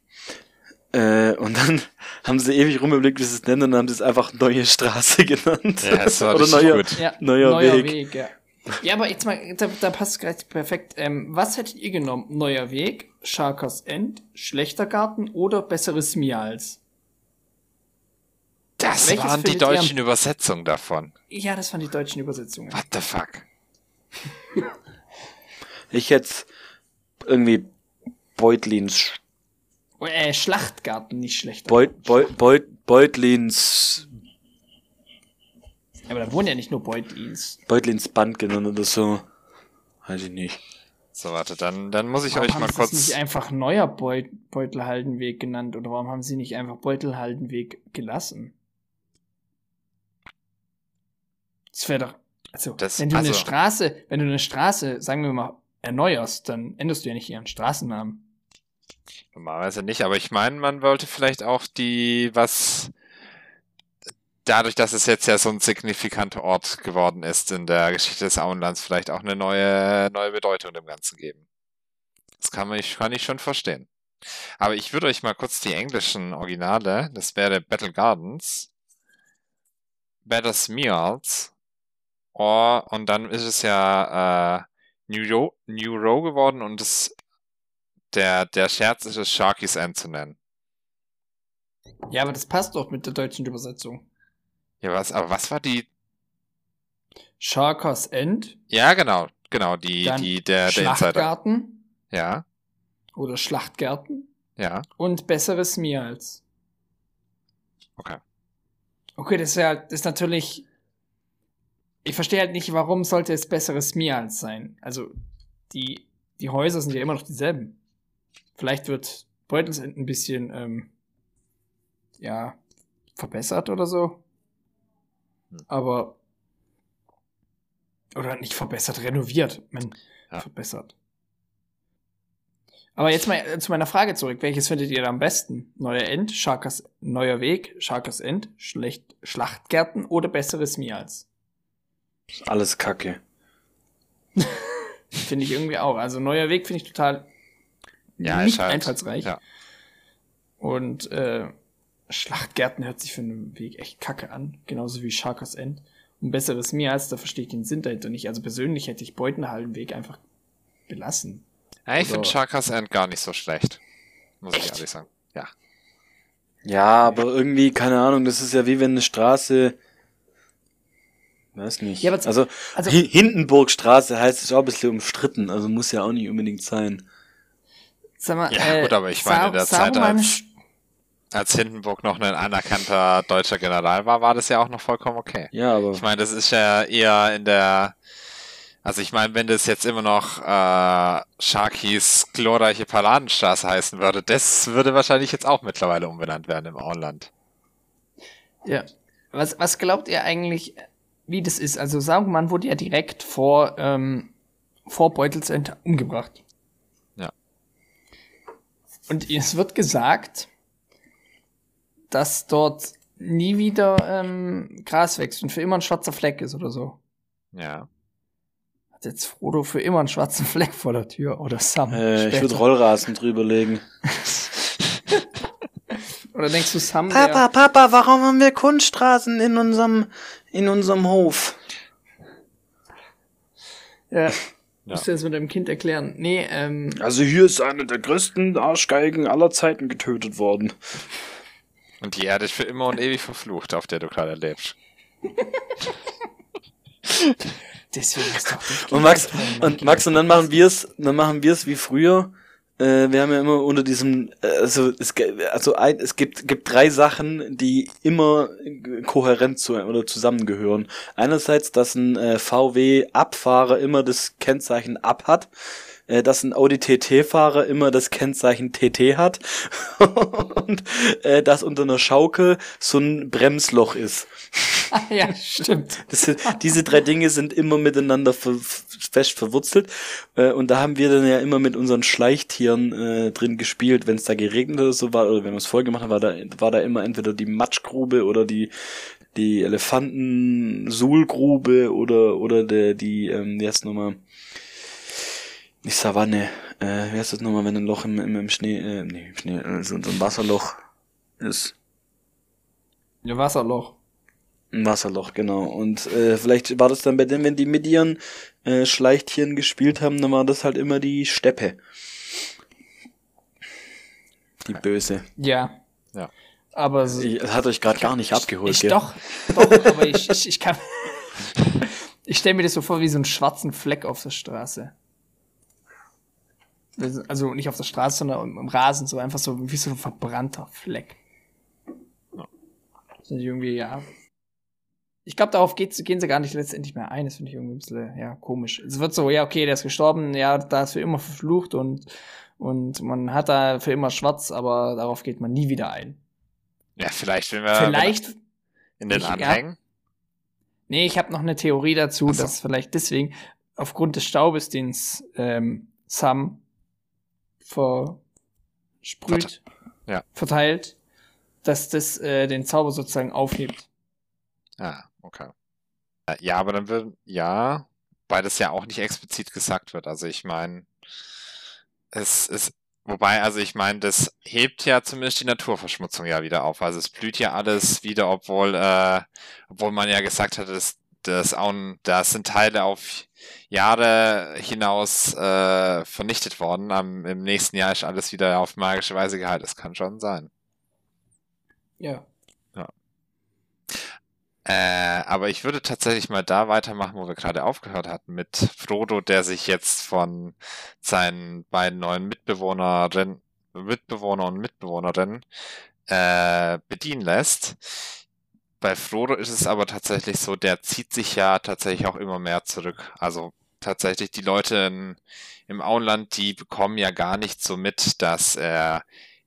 äh, und dann haben sie ewig rumüberlegt, wie sie es nennen, und dann haben sie es einfach neue Straße genannt. Ja, das war Oder neuer, gut. Ja, neuer, neuer Weg. Weg ja. ja, aber jetzt mal, da, da passt gleich perfekt. Ähm, was hättet ihr genommen? Neuer Weg, Sharkers End, schlechter Garten oder besseres Mials? Das Welches waren die deutschen Übersetzungen davon. Ja, das waren die deutschen Übersetzungen. What the fuck? ich jetzt irgendwie Beutlins äh, Schlachtgarten, nicht schlecht. Beut, Beut, Beut, Beutlins. Aber da wohnen ja nicht nur Beutlins. Beutlins Band genannt oder so. Weiß ich nicht. So, warte, dann, dann muss ich warum euch mal kurz. Warum haben sie nicht einfach neuer Beut, Beutelhaldenweg genannt oder warum haben sie nicht einfach Beutelhaldenweg gelassen? Das wäre doch. Also, das, wenn du also, eine Straße, wenn du eine Straße, sagen wir mal, erneuerst, dann änderst du ja nicht ihren Straßennamen. Normalerweise nicht, aber ich meine, man wollte vielleicht auch die, was dadurch, dass es jetzt ja so ein signifikanter Ort geworden ist in der Geschichte des Auenlands, vielleicht auch eine neue, neue Bedeutung dem Ganzen geben. Das kann, man, kann ich schon verstehen. Aber ich würde euch mal kurz die englischen Originale, das wäre Battle Gardens, Better Smeals. Oh, und dann ist es ja äh, New, Ro New Row geworden und das, der, der Scherz ist es Sharky's End zu nennen. Ja, aber das passt doch mit der deutschen Übersetzung. Ja, was, aber was war die? Sharkers End. Ja, genau, genau, die, Dann die, der, der Schlachtgarten. Ja. Oder Schlachtgärten. Ja. Und besseres Meals. Okay. Okay, das ist ja, das ist natürlich. Ich verstehe halt nicht, warum sollte es besseres Meals sein? Also, die, die Häuser sind ja immer noch dieselben. Vielleicht wird Beutelsend ein bisschen, ähm, ja, verbessert oder so. Hm. Aber. Oder nicht verbessert, renoviert. Man, ja. verbessert. Aber jetzt mal äh, zu meiner Frage zurück. Welches findet ihr am besten? Neuer End, Scharkers neuer Weg, Scharkers End, Schlecht, Schlachtgärten oder besseres Mials? Alles Kacke. finde ich irgendwie auch. Also neuer Weg finde ich total ja, nicht halt, einfallsreich. Ja. Und äh, Schlachtgärten hört sich für einen Weg echt kacke an. Genauso wie Scharkers End. Und besseres Mials, da verstehe ich den Sinn dahinter nicht. Also persönlich hätte ich Beutenhallenweg einfach belassen. Ja, ich finde Chakas End gar nicht so schlecht. Muss Echt? ich ehrlich sagen. Ja. Ja, aber irgendwie, keine Ahnung, das ist ja wie wenn eine Straße. Weiß nicht. Ja, also, also Hindenburgstraße heißt es auch ein bisschen umstritten, also muss ja auch nicht unbedingt sein. Sag mal, ja, äh, gut, aber ich meine, in der Zeit, als, als Hindenburg noch ein anerkannter deutscher General war, war das ja auch noch vollkommen okay. Ja, aber. Ich meine, das ist ja eher in der also ich meine, wenn das jetzt immer noch äh, Sharkys glorreiche Paladenstraße heißen würde, das würde wahrscheinlich jetzt auch mittlerweile umbenannt werden im Auenland. Ja. Was, was glaubt ihr eigentlich, wie das ist? Also Saruman wurde ja direkt vor, ähm, vor Beutelsend umgebracht. Und es wird gesagt, dass dort nie wieder ähm, Gras wächst und für immer ein schwarzer Fleck ist oder so. Ja jetzt Frodo für immer einen schwarzen Fleck vor der Tür oder Sam? Äh, ich würde Rollrasen drüberlegen. oder denkst du Sam? Papa, Papa, warum haben wir Kunststraßen in unserem, in unserem Hof? Ja. Ja. Musst du das mit deinem Kind erklären? Nee, ähm. Also hier ist eine der größten Arschgeigen aller Zeiten getötet worden. Und die Erde ist für immer und ewig verflucht, auf der du gerade lebst. Deswegen ist doch und Max und Max und dann machen wir es, dann machen wir es wie früher. Äh, wir haben ja immer unter diesem, äh, also es, also ein, es gibt gibt drei Sachen, die immer kohärent zu oder zusammengehören. Einerseits, dass ein äh, VW Abfahrer immer das Kennzeichen ab hat äh, dass ein Audi TT-Fahrer immer das Kennzeichen TT hat und äh, dass unter einer Schaukel so ein Bremsloch ist. ja, stimmt. Das, diese drei Dinge sind immer miteinander ver fest verwurzelt äh, und da haben wir dann ja immer mit unseren Schleichtieren äh, drin gespielt, wenn es da geregnet oder so war oder wenn wir es voll gemacht haben, war da, war da immer entweder die Matschgrube oder die die Elefanten-Suhlgrube oder oder der die ähm, heißt nochmal nicht Savanne, äh, wie heißt das nochmal, wenn ein Loch im, im, im Schnee, äh, nee, im Schnee, äh, so, so ein Wasserloch ist. Ja, Wasserloch. Ein Wasserloch, genau. Und äh, vielleicht war das dann bei denen, wenn die mit ihren äh, Schleichtieren gespielt haben, dann war das halt immer die Steppe. Die böse. Ja. Ja. Aber so, ich, hat euch gerade gar nicht abgeholt, ich, gell? Doch, doch, aber ich, ich, ich kann. ich stelle mir das so vor wie so einen schwarzen Fleck auf der Straße. Also nicht auf der Straße, sondern im Rasen, so einfach so wie so ein verbrannter Fleck. Ja. Das ist irgendwie, ja. Ich glaube, darauf gehen sie gar nicht letztendlich mehr ein. Das finde ich irgendwie ein bisschen, ja, komisch. Es wird so, ja, okay, der ist gestorben, ja, da ist für immer verflucht und, und man hat da für immer schwarz, aber darauf geht man nie wieder ein. Ja, vielleicht, wenn wir vielleicht, in den ich, Anhängen. Ja, nee, ich habe noch eine Theorie dazu, so. dass vielleicht deswegen aufgrund des Staubes, den ähm, Sam versprüht, ja. verteilt, dass das äh, den Zauber sozusagen aufhebt. Ah, okay. Äh, ja, aber dann wird, ja, weil das ja auch nicht explizit gesagt wird. Also ich meine, es, es, Wobei, also ich meine, das hebt ja zumindest die Naturverschmutzung ja wieder auf. Also es blüht ja alles wieder, obwohl, äh, obwohl man ja gesagt hat, dass das auch, da sind Teile auf Jahre hinaus äh, vernichtet worden. Am, Im nächsten Jahr ist alles wieder auf magische Weise geheilt. Das kann schon sein. Ja. Ja. Äh, aber ich würde tatsächlich mal da weitermachen, wo wir gerade aufgehört hatten, mit Frodo, der sich jetzt von seinen beiden neuen Mitbewohnerinnen, Mitbewohner und Mitbewohnerinnen äh, bedienen lässt. Bei Frodo ist es aber tatsächlich so, der zieht sich ja tatsächlich auch immer mehr zurück. Also tatsächlich die Leute in, im Auenland, die bekommen ja gar nicht so mit, dass er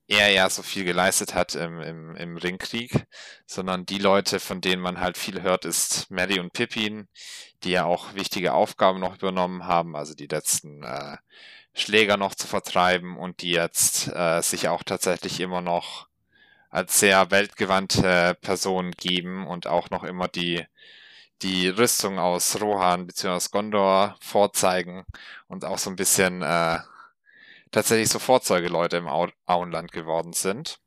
er ja so viel geleistet hat im, im, im Ringkrieg, sondern die Leute, von denen man halt viel hört, ist Mary und Pippin, die ja auch wichtige Aufgaben noch übernommen haben, also die letzten äh, Schläger noch zu vertreiben und die jetzt äh, sich auch tatsächlich immer noch als sehr weltgewandte Person geben und auch noch immer die die Rüstung aus Rohan bzw. Gondor vorzeigen und auch so ein bisschen äh, tatsächlich so Vorzeugeleute im Au Auenland geworden sind.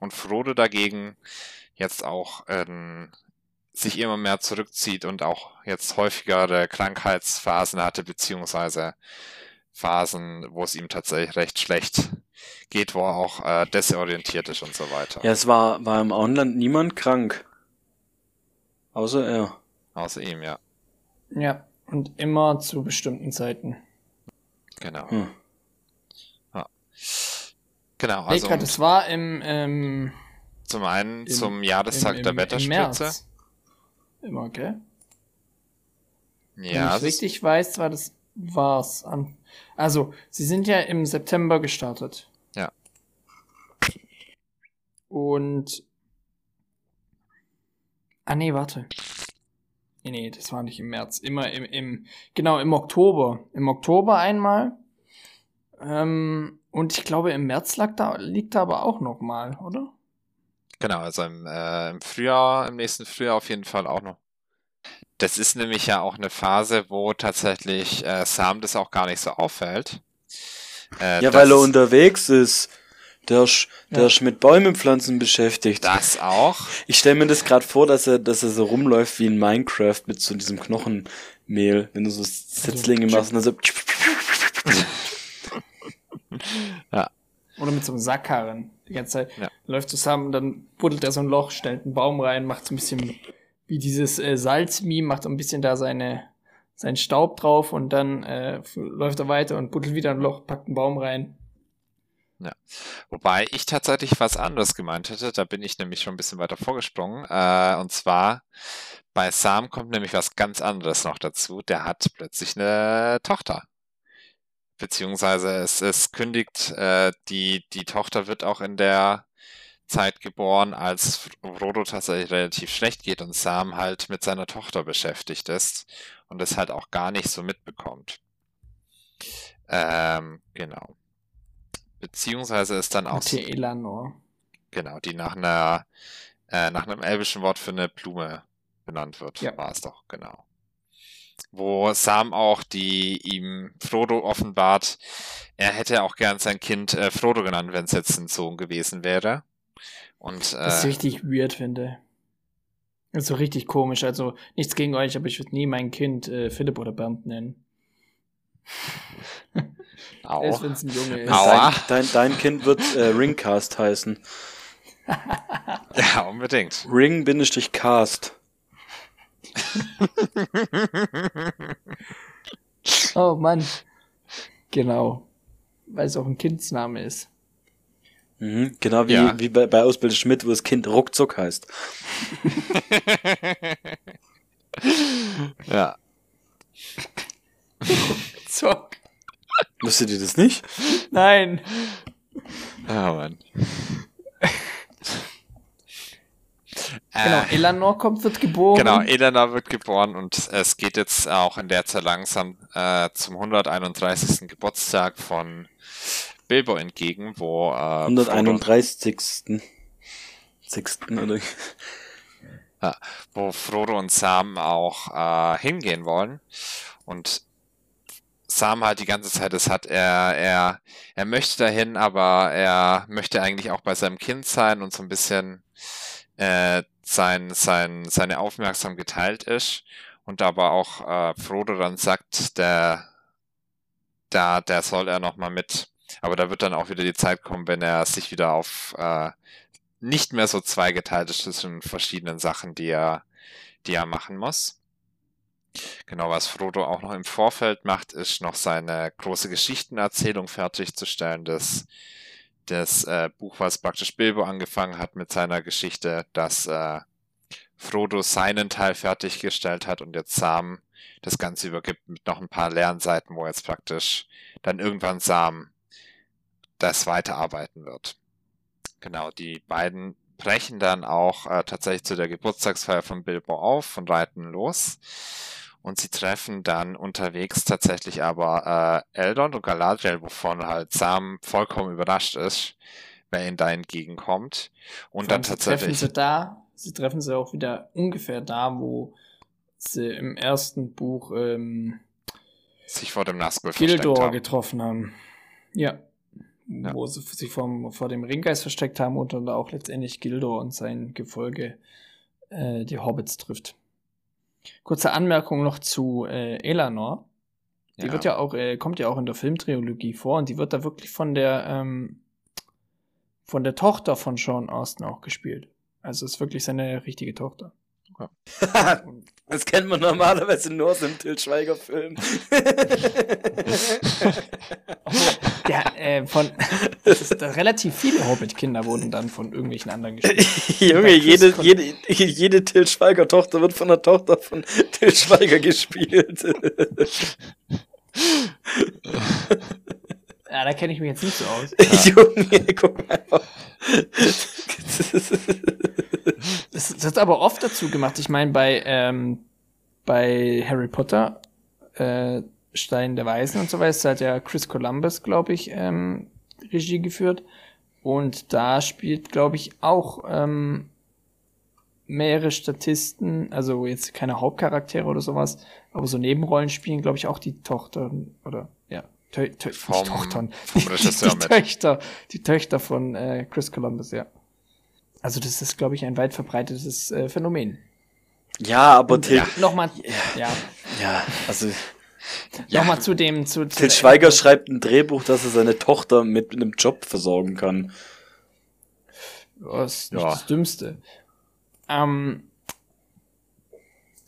Und Frodo dagegen jetzt auch ähm, sich immer mehr zurückzieht und auch jetzt häufigere Krankheitsphasen hatte, beziehungsweise Phasen, wo es ihm tatsächlich recht schlecht geht, wo er auch äh, desorientiert ist und so weiter. Ja, es war, war im Auenland niemand krank. Außer er. Außer ihm, ja. Ja, und immer zu bestimmten Zeiten. Genau. Hm. Genau, also. Nee, das war im, ähm, Zum einen im, zum Jahrestag im, im, der Wetterspitze. Immer, gell? Ja. Wenn ich richtig weiß, war das war's an. Also, sie sind ja im September gestartet. Ja. Und. Ah, nee, warte. Nee, nee, das war nicht im März. Immer im, im, genau, im Oktober. Im Oktober einmal. Ähm, und ich glaube, im März lag da, liegt da aber auch noch mal, oder? Genau, also im, äh, im Frühjahr, im nächsten Frühjahr auf jeden Fall auch noch. Das ist nämlich ja auch eine Phase, wo tatsächlich äh, Sam das auch gar nicht so auffällt. Äh, ja, weil er unterwegs ist. Der ist, der ja. ist mit Bäumen pflanzen beschäftigt. Das auch. Ich stelle mir das gerade vor, dass er, dass er so rumläuft wie in Minecraft mit so diesem Knochenmehl, wenn du so Setzlinge machst und dann so ja. Oder mit so einem Sackkarren. Die ganze Zeit ja. läuft zusammen, dann buddelt er so ein Loch, stellt einen Baum rein, macht so ein bisschen wie dieses äh, Salzmeme, macht ein bisschen da seine, seinen Staub drauf und dann äh, läuft er weiter und buddelt wieder ein Loch, packt einen Baum rein. Ja. Wobei ich tatsächlich was anderes gemeint hätte, da bin ich nämlich schon ein bisschen weiter vorgesprungen. Äh, und zwar bei Sam kommt nämlich was ganz anderes noch dazu. Der hat plötzlich eine Tochter beziehungsweise es, es kündigt, äh, die, die Tochter wird auch in der Zeit geboren, als Frodo tatsächlich relativ schlecht geht und Sam halt mit seiner Tochter beschäftigt ist und es halt auch gar nicht so mitbekommt. Ähm, genau. Beziehungsweise ist dann auch. Die Elanor. Genau, die nach einer, äh, nach einem elbischen Wort für eine Blume benannt wird, ja. war es doch, genau wo Sam auch die ihm Frodo offenbart, er hätte auch gern sein Kind äh, Frodo genannt, wenn es jetzt ein Sohn gewesen wäre. Und, äh, das ist richtig weird finde. Also richtig komisch. Also nichts gegen euch, aber ich würde nie mein Kind äh, Philipp oder Bernd nennen. Auch. Erst wenn es ein Junge ist. Dein, dein, dein, Kind wird äh, Ringcast heißen. ja, unbedingt. Ring-Cast. oh Mann. Genau. Weil es auch ein Kindsname ist. Mhm, genau wie, ja. wie bei, bei Ausbilder Schmidt, wo das Kind ruckzuck heißt. ja. Ruckzuck. Wusstet ihr das nicht? Nein. Ah, oh, Mann. Genau, äh, Elanor kommt, wird geboren. Genau, Elanor wird geboren und es geht jetzt auch in der Zeit langsam äh, zum 131. Geburtstag von Bilbo entgegen, wo äh, 131. Sechsten oder ja, wo Frodo und Sam auch äh, hingehen wollen und Sam halt die ganze Zeit es hat. Er, er, er möchte dahin, aber er möchte eigentlich auch bei seinem Kind sein und so ein bisschen äh, sein, sein, seine Aufmerksamkeit geteilt ist. Und aber auch äh, Frodo dann sagt, der, da, der soll er nochmal mit. Aber da wird dann auch wieder die Zeit kommen, wenn er sich wieder auf äh, nicht mehr so zweigeteilt ist zwischen verschiedenen Sachen, die er, die er machen muss. Genau, was Frodo auch noch im Vorfeld macht, ist noch seine große Geschichtenerzählung fertigzustellen. Das, das äh, Buch, was praktisch Bilbo angefangen hat mit seiner Geschichte, dass äh, Frodo seinen Teil fertiggestellt hat und jetzt Sam das Ganze übergibt mit noch ein paar Lernseiten, wo jetzt praktisch dann irgendwann Sam das weiterarbeiten wird. Genau, die beiden brechen dann auch äh, tatsächlich zu der Geburtstagsfeier von Bilbo auf und reiten los. Und sie treffen dann unterwegs tatsächlich aber äh, Eldon und Galadriel, wovon halt Sam vollkommen überrascht ist, wer ihnen da entgegenkommt. Und dann tatsächlich. Treffen sie da, sie treffen sie auch wieder ungefähr da, wo sie im ersten Buch ähm, sich vor dem Nazgul Gildor getroffen haben. Ja ja. wo sie sich vom, vor dem Ringgeist versteckt haben und dann auch letztendlich Gildor und sein Gefolge äh, die Hobbits trifft. Kurze Anmerkung noch zu äh, Elanor. Die ja. wird ja auch, äh, kommt ja auch in der Filmtrilogie vor und die wird da wirklich von der ähm, von der Tochter von Sean Austin auch gespielt. Also ist wirklich seine richtige Tochter. das kennt man normalerweise nur aus dem Till Schweiger-Film. ja, äh, von ist, relativ viele Hobbit-Kinder wurden dann von irgendwelchen anderen gespielt. Junge, jede, jede, jede Till Schweiger-Tochter wird von der Tochter von Till Schweiger gespielt. ja, da kenne ich mich jetzt nicht so aus. Junge, guck mal. das, das wird aber oft dazu gemacht. Ich meine, bei, ähm, bei Harry Potter, äh, Stein der Weisen und so weiter, hat ja Chris Columbus, glaube ich, ähm, Regie geführt. Und da spielt, glaube ich, auch ähm, mehrere Statisten, also jetzt keine Hauptcharaktere oder sowas, aber so Nebenrollen spielen, glaube ich, auch die Tochter oder ja, Tö Tö vom, Tochtern. Vom die, die, die Töchter, die Töchter von äh, Chris Columbus, ja. Also das ist, glaube ich, ein weit verbreitetes äh, Phänomen. Ja, aber Und, Till. Nochmal. Ja. Ja, also. Ja. Nochmal zu dem. Zu, zu Till Schweiger schreibt ein Drehbuch, dass er seine Tochter mit einem Job versorgen kann. Das ist nicht ja. das Dümmste. Ähm,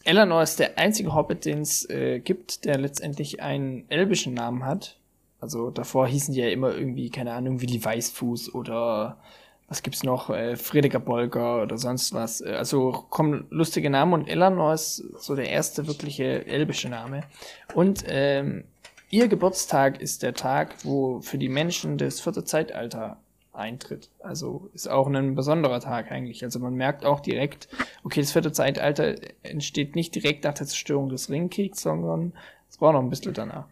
Eleanor ist der einzige Hobbit, den es äh, gibt, der letztendlich einen elbischen Namen hat. Also davor hießen die ja immer irgendwie, keine Ahnung, wie die Weißfuß oder was gibt's noch, äh, Friediger Bolger oder sonst was. Äh, also kommen lustige Namen und Eleanor ist so der erste wirkliche elbische Name. Und ähm, ihr Geburtstag ist der Tag, wo für die Menschen das vierte Zeitalter eintritt. Also ist auch ein besonderer Tag eigentlich. Also man merkt auch direkt, okay, das vierte Zeitalter entsteht nicht direkt nach der Zerstörung des Ringkriegs, sondern es braucht noch ein bisschen danach.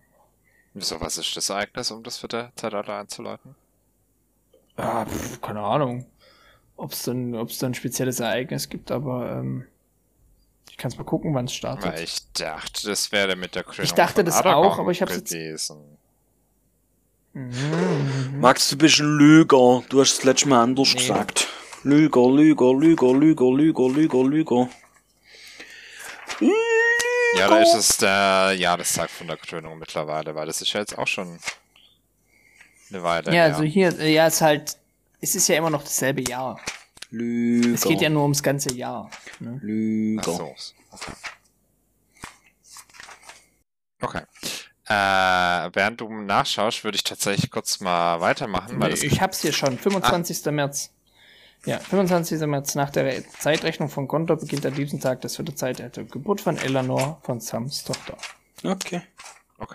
Wieso, was ist das Ereignis, um das vierte Zeitalter einzuleiten? Ja, pf, keine Ahnung, ob es dann, ob es dann ein spezielles Ereignis gibt, aber ähm, ich kann es mal gucken, wann es startet. Weil ich dachte, das wäre mit der Krönung Ich dachte das Aragorn auch, aber ich habe es jetzt. Mhm. Max, du bist ein Lüger. Du hast es letztes Mal anders nee. gesagt. Lüger, Lüger, Lüger, Lüger, Lüger, Lüger, Lüger. Ja, da ist es der Jahrestag von der Krönung mittlerweile, weil das ist ja jetzt auch schon eine Weile. Ja, also hier, ja, ist halt, es ist ja immer noch dasselbe Jahr. Lüger. Es geht ja nur ums ganze Jahr. Ne? Lüger. Ach so. Okay. okay. Äh, während du nachschaust, würde ich tatsächlich kurz mal weitermachen. Weil ich hab's hier schon, 25. Ah. März. Ja, 25. März nach der Zeitrechnung von Gondor beginnt an diesem Tag das vierte Zeitalter. Geburt von Eleanor von Sams Tochter. Okay. Okay,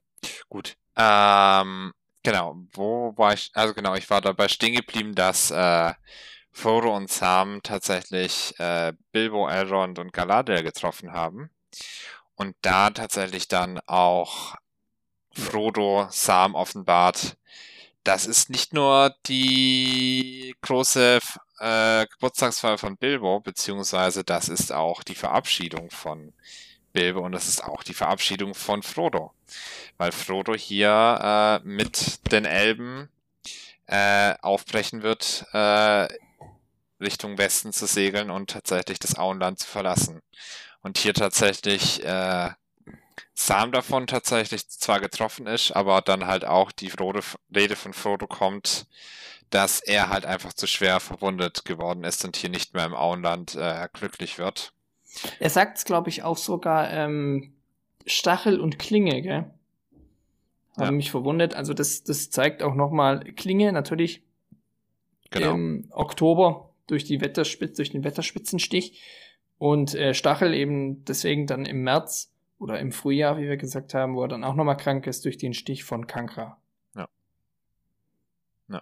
gut. Ähm, Genau, wo war ich? Also genau, ich war dabei stehen geblieben, dass äh, Frodo und Sam tatsächlich äh, Bilbo, Elrond und Galadriel getroffen haben. Und da tatsächlich dann auch Frodo Sam offenbart, das ist nicht nur die große äh, Geburtstagsfeier von Bilbo, beziehungsweise das ist auch die Verabschiedung von Bilbo und das ist auch die Verabschiedung von Frodo. Weil Frodo hier äh, mit den Elben äh, aufbrechen wird, äh, Richtung Westen zu segeln und tatsächlich das Auenland zu verlassen. Und hier tatsächlich äh, Sam davon tatsächlich zwar getroffen ist, aber dann halt auch die Frodo, Rede von Frodo kommt, dass er halt einfach zu schwer verwundet geworden ist und hier nicht mehr im Auenland äh, glücklich wird. Er sagt es, glaube ich, auch sogar ähm, Stachel und Klinge, gell? Habe ja. mich verwundert. Also das, das zeigt auch nochmal Klinge natürlich genau. im Oktober durch die Wetterspitze, durch den Wetterspitzenstich und äh, Stachel eben deswegen dann im März oder im Frühjahr, wie wir gesagt haben, wo er dann auch nochmal krank ist durch den Stich von Kankra. Ja. Ja.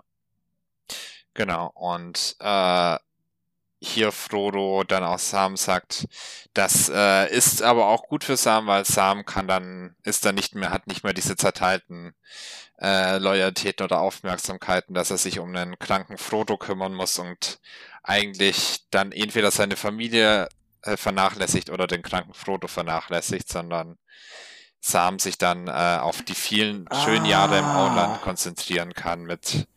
Genau. Und äh, hier Frodo dann auch Sam sagt, das äh, ist aber auch gut für Sam, weil Sam kann dann, ist dann nicht mehr, hat nicht mehr diese zerteilten äh, Loyalitäten oder Aufmerksamkeiten, dass er sich um einen kranken Frodo kümmern muss und eigentlich dann entweder seine Familie äh, vernachlässigt oder den kranken Frodo vernachlässigt, sondern Sam sich dann äh, auf die vielen schönen Jahre im Auenland ah. konzentrieren kann mit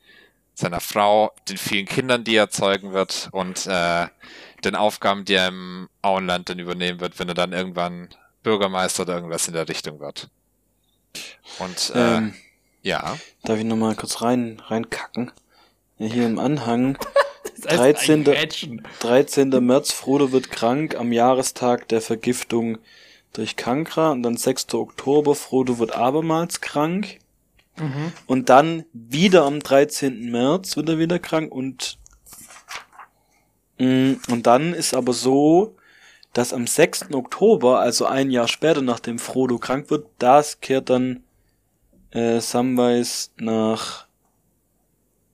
seiner Frau, den vielen Kindern, die er zeugen wird und äh, den Aufgaben, die er im Auenland dann übernehmen wird, wenn er dann irgendwann Bürgermeister oder irgendwas in der Richtung wird. Und äh, ähm, ja. Darf ich nochmal kurz rein reinkacken? Hier im Anhang. 13. 13. März, Frodo wird krank am Jahrestag der Vergiftung durch Kankra und dann 6. Oktober, Frodo wird abermals krank. Mhm. Und dann wieder am 13. März wird er wieder krank und mh, mm, und dann ist aber so, dass am 6. Oktober, also ein Jahr später, nachdem Frodo krank wird, das kehrt dann äh, Samwise nach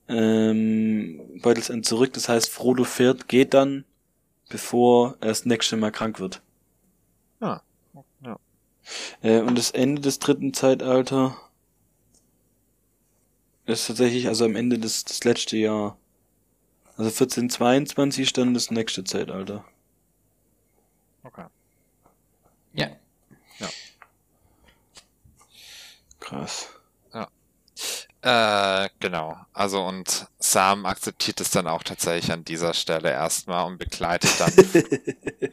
ähm, Beutelsend zurück. Das heißt, Frodo fährt, geht dann, bevor er das nächste Mal krank wird. Ah, ja. Äh, und das Ende des dritten Zeitalter das ist tatsächlich also am Ende des, des letzte Jahr. Also 1422 ist dann das nächste Zeitalter. Okay. Ja. Ja. Krass. Ja. Äh, genau. Also und Sam akzeptiert es dann auch tatsächlich an dieser Stelle erstmal und begleitet dann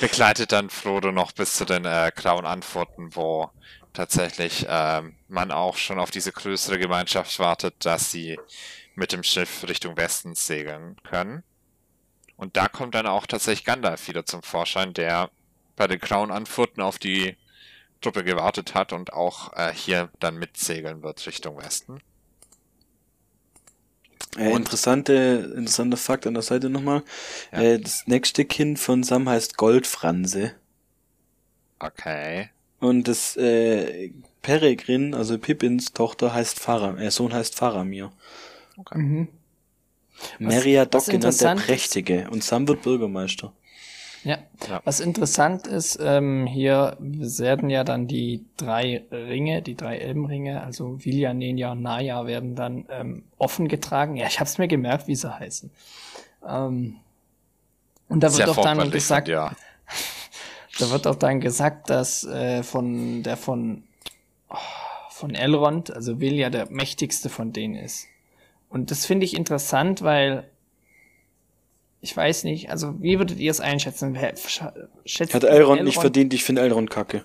begleitet dann Frodo noch bis zu den äh, grauen Antworten, wo tatsächlich ähm, man auch schon auf diese größere Gemeinschaft wartet, dass sie mit dem Schiff Richtung Westen segeln können. Und da kommt dann auch tatsächlich Gandalf wieder zum Vorschein, der bei den grauen Anfurten auf die Truppe gewartet hat und auch äh, hier dann mitsegeln wird Richtung Westen. Äh, interessante, interessanter Fakt an der Seite nochmal. Ja. Äh, das nächste Kind von Sam heißt Goldfranse. Okay. Und das äh, Peregrin, also Pippins Tochter, heißt Faram, äh, Sohn heißt Faramir. Okay. Mhm. Meriadoc genannt der Prächtige und Sam wird Bürgermeister. Ja. ja. Was interessant ist, ähm, hier werden ja dann die drei Ringe, die drei Elbenringe, also Vilja, Nenya und Naya, werden dann ähm, offen getragen. Ja, ich habe es mir gemerkt, wie sie heißen. Ähm, und da wird doch dann gesagt, ja. Da wird auch dann gesagt, dass äh, von der von oh, von Elrond, also Will ja der mächtigste von denen ist. Und das finde ich interessant, weil ich weiß nicht, also wie würdet ihr es einschätzen? Schätzt Hat Elrond, Elrond nicht verdient, ich finde Elrond kacke.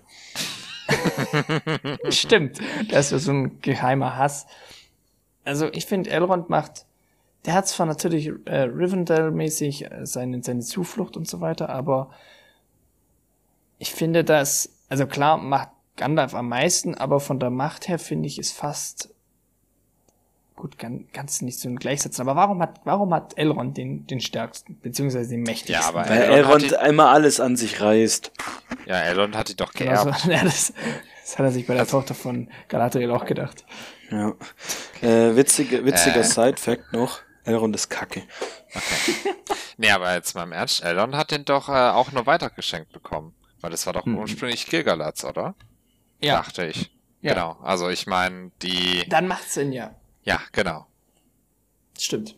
Stimmt, das ist so ein geheimer Hass. Also ich finde, Elrond macht, der hat zwar natürlich äh, Rivendell-mäßig äh, seine, seine Zuflucht und so weiter, aber ich finde das, also klar macht Gandalf am meisten, aber von der Macht her finde ich es fast gut, kann, kannst du nicht so gleichsetzen. Aber warum hat, warum hat Elrond den, den stärksten, beziehungsweise den mächtigsten? Ja, aber Weil Elrond, Elrond einmal alles an sich reißt. Ja, Elrond hat die doch geerbt. Genau ja, das, das hat er sich bei der Tochter von Galadriel auch gedacht. Ja. Äh, witzige, witziger äh. Side-Fact noch. Elrond ist kacke. Okay. nee, aber jetzt mal im Ernst, Elrond hat den doch äh, auch nur weitergeschenkt bekommen. Weil das war doch hm. ursprünglich Gilgalatz, oder? Ja. Dachte ich. Ja. Genau. Also ich meine, die. Dann macht Sinn, ja. Ja, genau. Stimmt.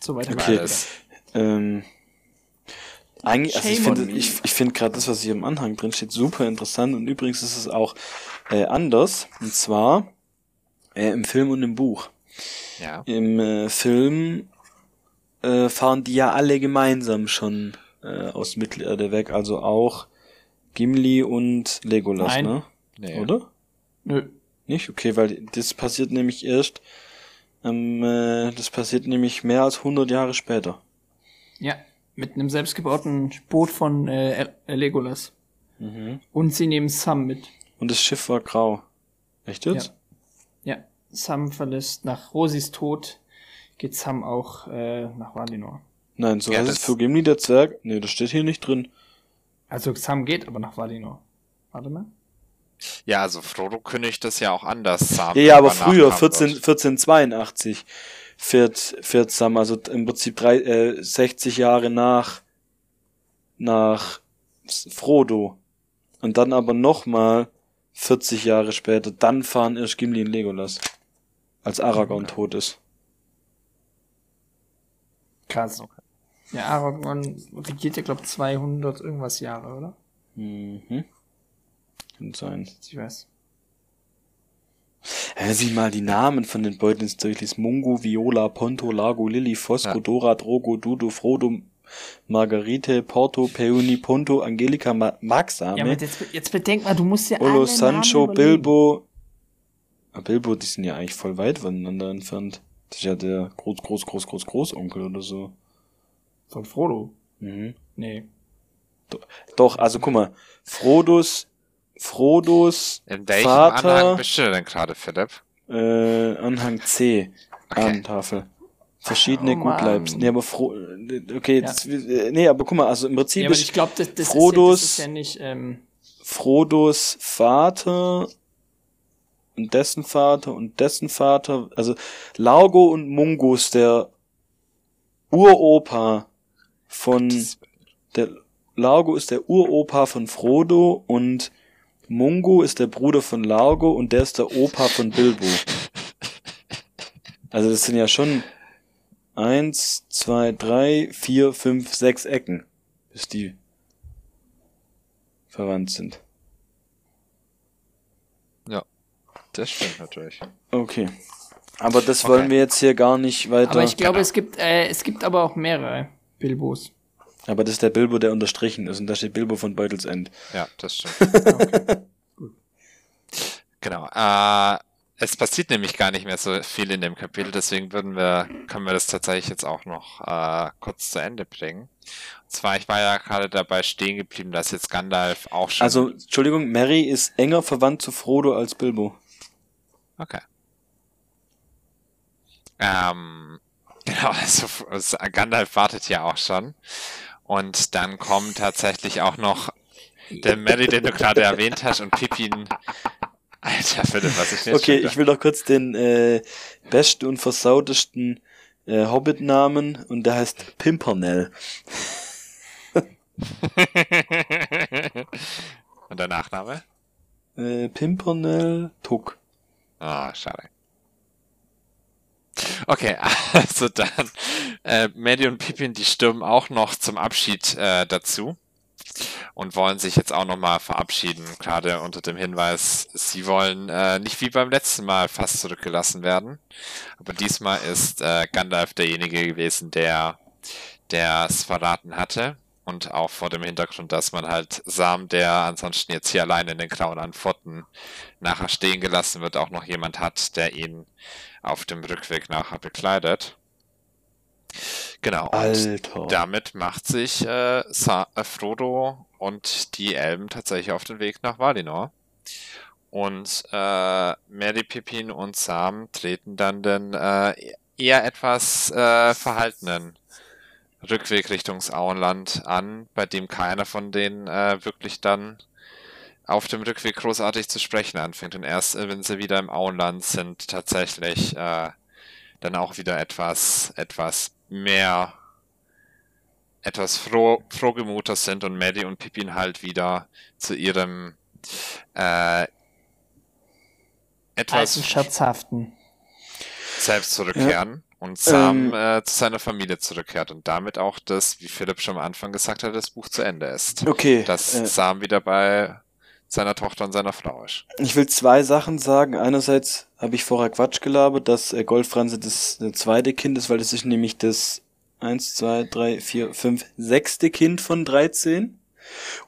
So weiter okay. alles. Ähm, Eigentlich, also ich finde, ich, ich finde gerade das, was hier im Anhang drin steht, super interessant und übrigens ist es auch äh, anders. Und zwar äh, im Film und im Buch. Ja. Im äh, Film äh, fahren die ja alle gemeinsam schon äh, aus Mittelerde weg, also auch Gimli und Legolas, Nein. ne? Nee. Oder? Nö. Nicht? Okay, weil das passiert nämlich erst, ähm, äh, das passiert nämlich mehr als 100 Jahre später. Ja, mit einem selbstgebauten Boot von äh, äh, Legolas. Mhm. Und sie nehmen Sam mit. Und das Schiff war grau. Echt jetzt? Ja, Sam verlässt nach Rosis Tod, geht Sam auch äh, nach Valinor. Nein, so Ja, heißt es für Gimli der Zwerg. Nee, das steht hier nicht drin. Also Sam geht aber nach Valinor. Warte mal. Ja, also Frodo kündigt das ja auch an, dass Sam Ja, ja, aber früher, nachkommen 14, wird. 1482, fährt, fährt Sam, also im Prinzip drei, äh, 60 Jahre nach, nach Frodo. Und dann aber nochmal 40 Jahre später, dann fahren erst Gimli und Legolas. Als Aragorn tot ist. Krass. Ja, Aragorn regiert ja, glaub 200 irgendwas Jahre, oder? Mhm. Kann sein. Ich weiß. Wenn man sich mal die Namen von den Beuteln durchliest. Mungo, Viola, Ponto, Lago, Lilly, Fosco, Ja. Dora, Drogo, Dudo, Frodo, Margarite, Porto, Peony, Ponto, Angelika, Ma Maxame, Ja, aber jetzt, jetzt bedenk mal, du musst ja Olo, alle Sancho, Namen. Bilbo. Ah, Bilbo, die sind ja eigentlich voll weit voneinander entfernt. Das ist ja der Groß, Groß, Groß, Groß, Großonkel oder so. Von Frodo. Mhm. Nee. Doch, also guck mal. Frodos, Frodos In welchem Vater- Anhang bist du denn gerade, Philipp? äh, Anhang C. Okay. Abendtafel. Verschiedene Oh. Gutleibs. Nee, aber Fro okay, Ja. das, äh, nee, aber guck mal, also im Prinzip Ja, ist ich glaube, das, das, Frodos- ist ja, das ist ja nicht, ähm, Frodos Vater und dessen Vater und dessen Vater, also Largo und Mungus, der Uropa von der Largo ist der Uropa von Frodo und Mungo ist der Bruder von Largo und der ist der Opa von Bilbo. Also das sind ja schon eins, zwei, drei, vier, fünf, sechs Ecken, bis die verwandt sind. Das stimmt natürlich. Okay. Aber das Okay. wollen wir jetzt hier gar nicht weiter. aber ich glaube, genau. es gibt, äh, es gibt aber auch mehrere Bilbos. Aber das ist der Bilbo, der unterstrichen ist und da steht Bilbo von Beutelsend. Ja, das stimmt. Genau. Äh, es passiert nämlich gar nicht mehr so viel in dem Kapitel, deswegen würden wir, können wir das tatsächlich jetzt auch noch äh, kurz zu Ende bringen. Und zwar, ich war ja gerade dabei stehen geblieben, dass jetzt Gandalf auch schon. Also, Entschuldigung, Mary ist enger verwandt zu Frodo als Bilbo. Okay. Ähm, genau, also Gandalf wartet ja auch schon. Und dann kommen tatsächlich auch noch der Mary, den du gerade erwähnt hast, und Pippin. Alter, Philipp, was ich jetzt Okay, ich will noch kurz den äh, besten und versautesten äh, Hobbit-Namen und der heißt Pimpernel. und der Nachname? Äh, Pimpernel Tuck. Ah, schade. Okay, also dann, äh, Mary und Pippin, die stürmen auch noch zum Abschied äh, dazu und wollen sich jetzt auch nochmal verabschieden, gerade unter dem Hinweis, sie wollen äh, nicht wie beim letzten Mal fast zurückgelassen werden, aber diesmal ist äh, Gandalf derjenige gewesen, der der es verraten hatte und auch vor dem Hintergrund, dass man halt Sam, der ansonsten jetzt hier allein in den grauen Antworten nachher stehen gelassen wird, auch noch jemand hat, der ihn auf dem Rückweg nachher bekleidet. Genau. Und Alter. damit macht sich äh, äh, Frodo und die Elben tatsächlich auf den Weg nach Valinor. Und äh, Merry, Pippin und Sam treten dann den äh, eher etwas äh, verhaltenen Rückweg Richtung Auenland an, bei dem keiner von denen äh, wirklich dann auf dem Rückweg großartig zu sprechen anfängt. Und erst äh, wenn sie wieder im Auenland sind, tatsächlich äh, dann auch wieder etwas, etwas mehr, etwas froh, frohgemuter sind und Maddie und Pippin halt wieder zu ihrem äh, etwas Alten Scherzhaften. selbst zurückkehren Und Sam ähm, äh, zu seiner Familie zurückkehrt und damit auch das, wie Philipp schon am Anfang gesagt hat, das Buch zu Ende ist. Okay. Dass äh, Sam wieder bei seiner Tochter und seiner Frau ist. Ich will zwei Sachen sagen. Einerseits habe ich vorher Quatsch gelabert, dass äh, Goldfranse das, das zweite Kind ist, weil das ist nämlich das eins, zwei, drei, vier, fünf, sechste Kind von 13.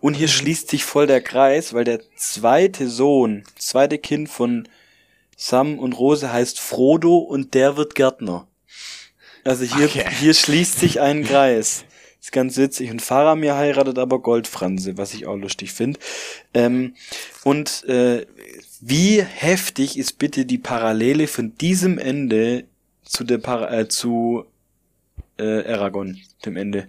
Und hier schließt sich voll der Kreis, weil der zweite Sohn, zweite Kind von Sam und Rose heißt Frodo und der wird Gärtner. Also hier, okay. hier schließt sich ein Kreis. Ist ganz witzig. Und Faramir heiratet aber Goldfranse, was ich auch lustig finde. Ähm, und äh, wie heftig ist bitte die Parallele von diesem Ende zu der Para äh, zu äh, Aragon, dem Ende?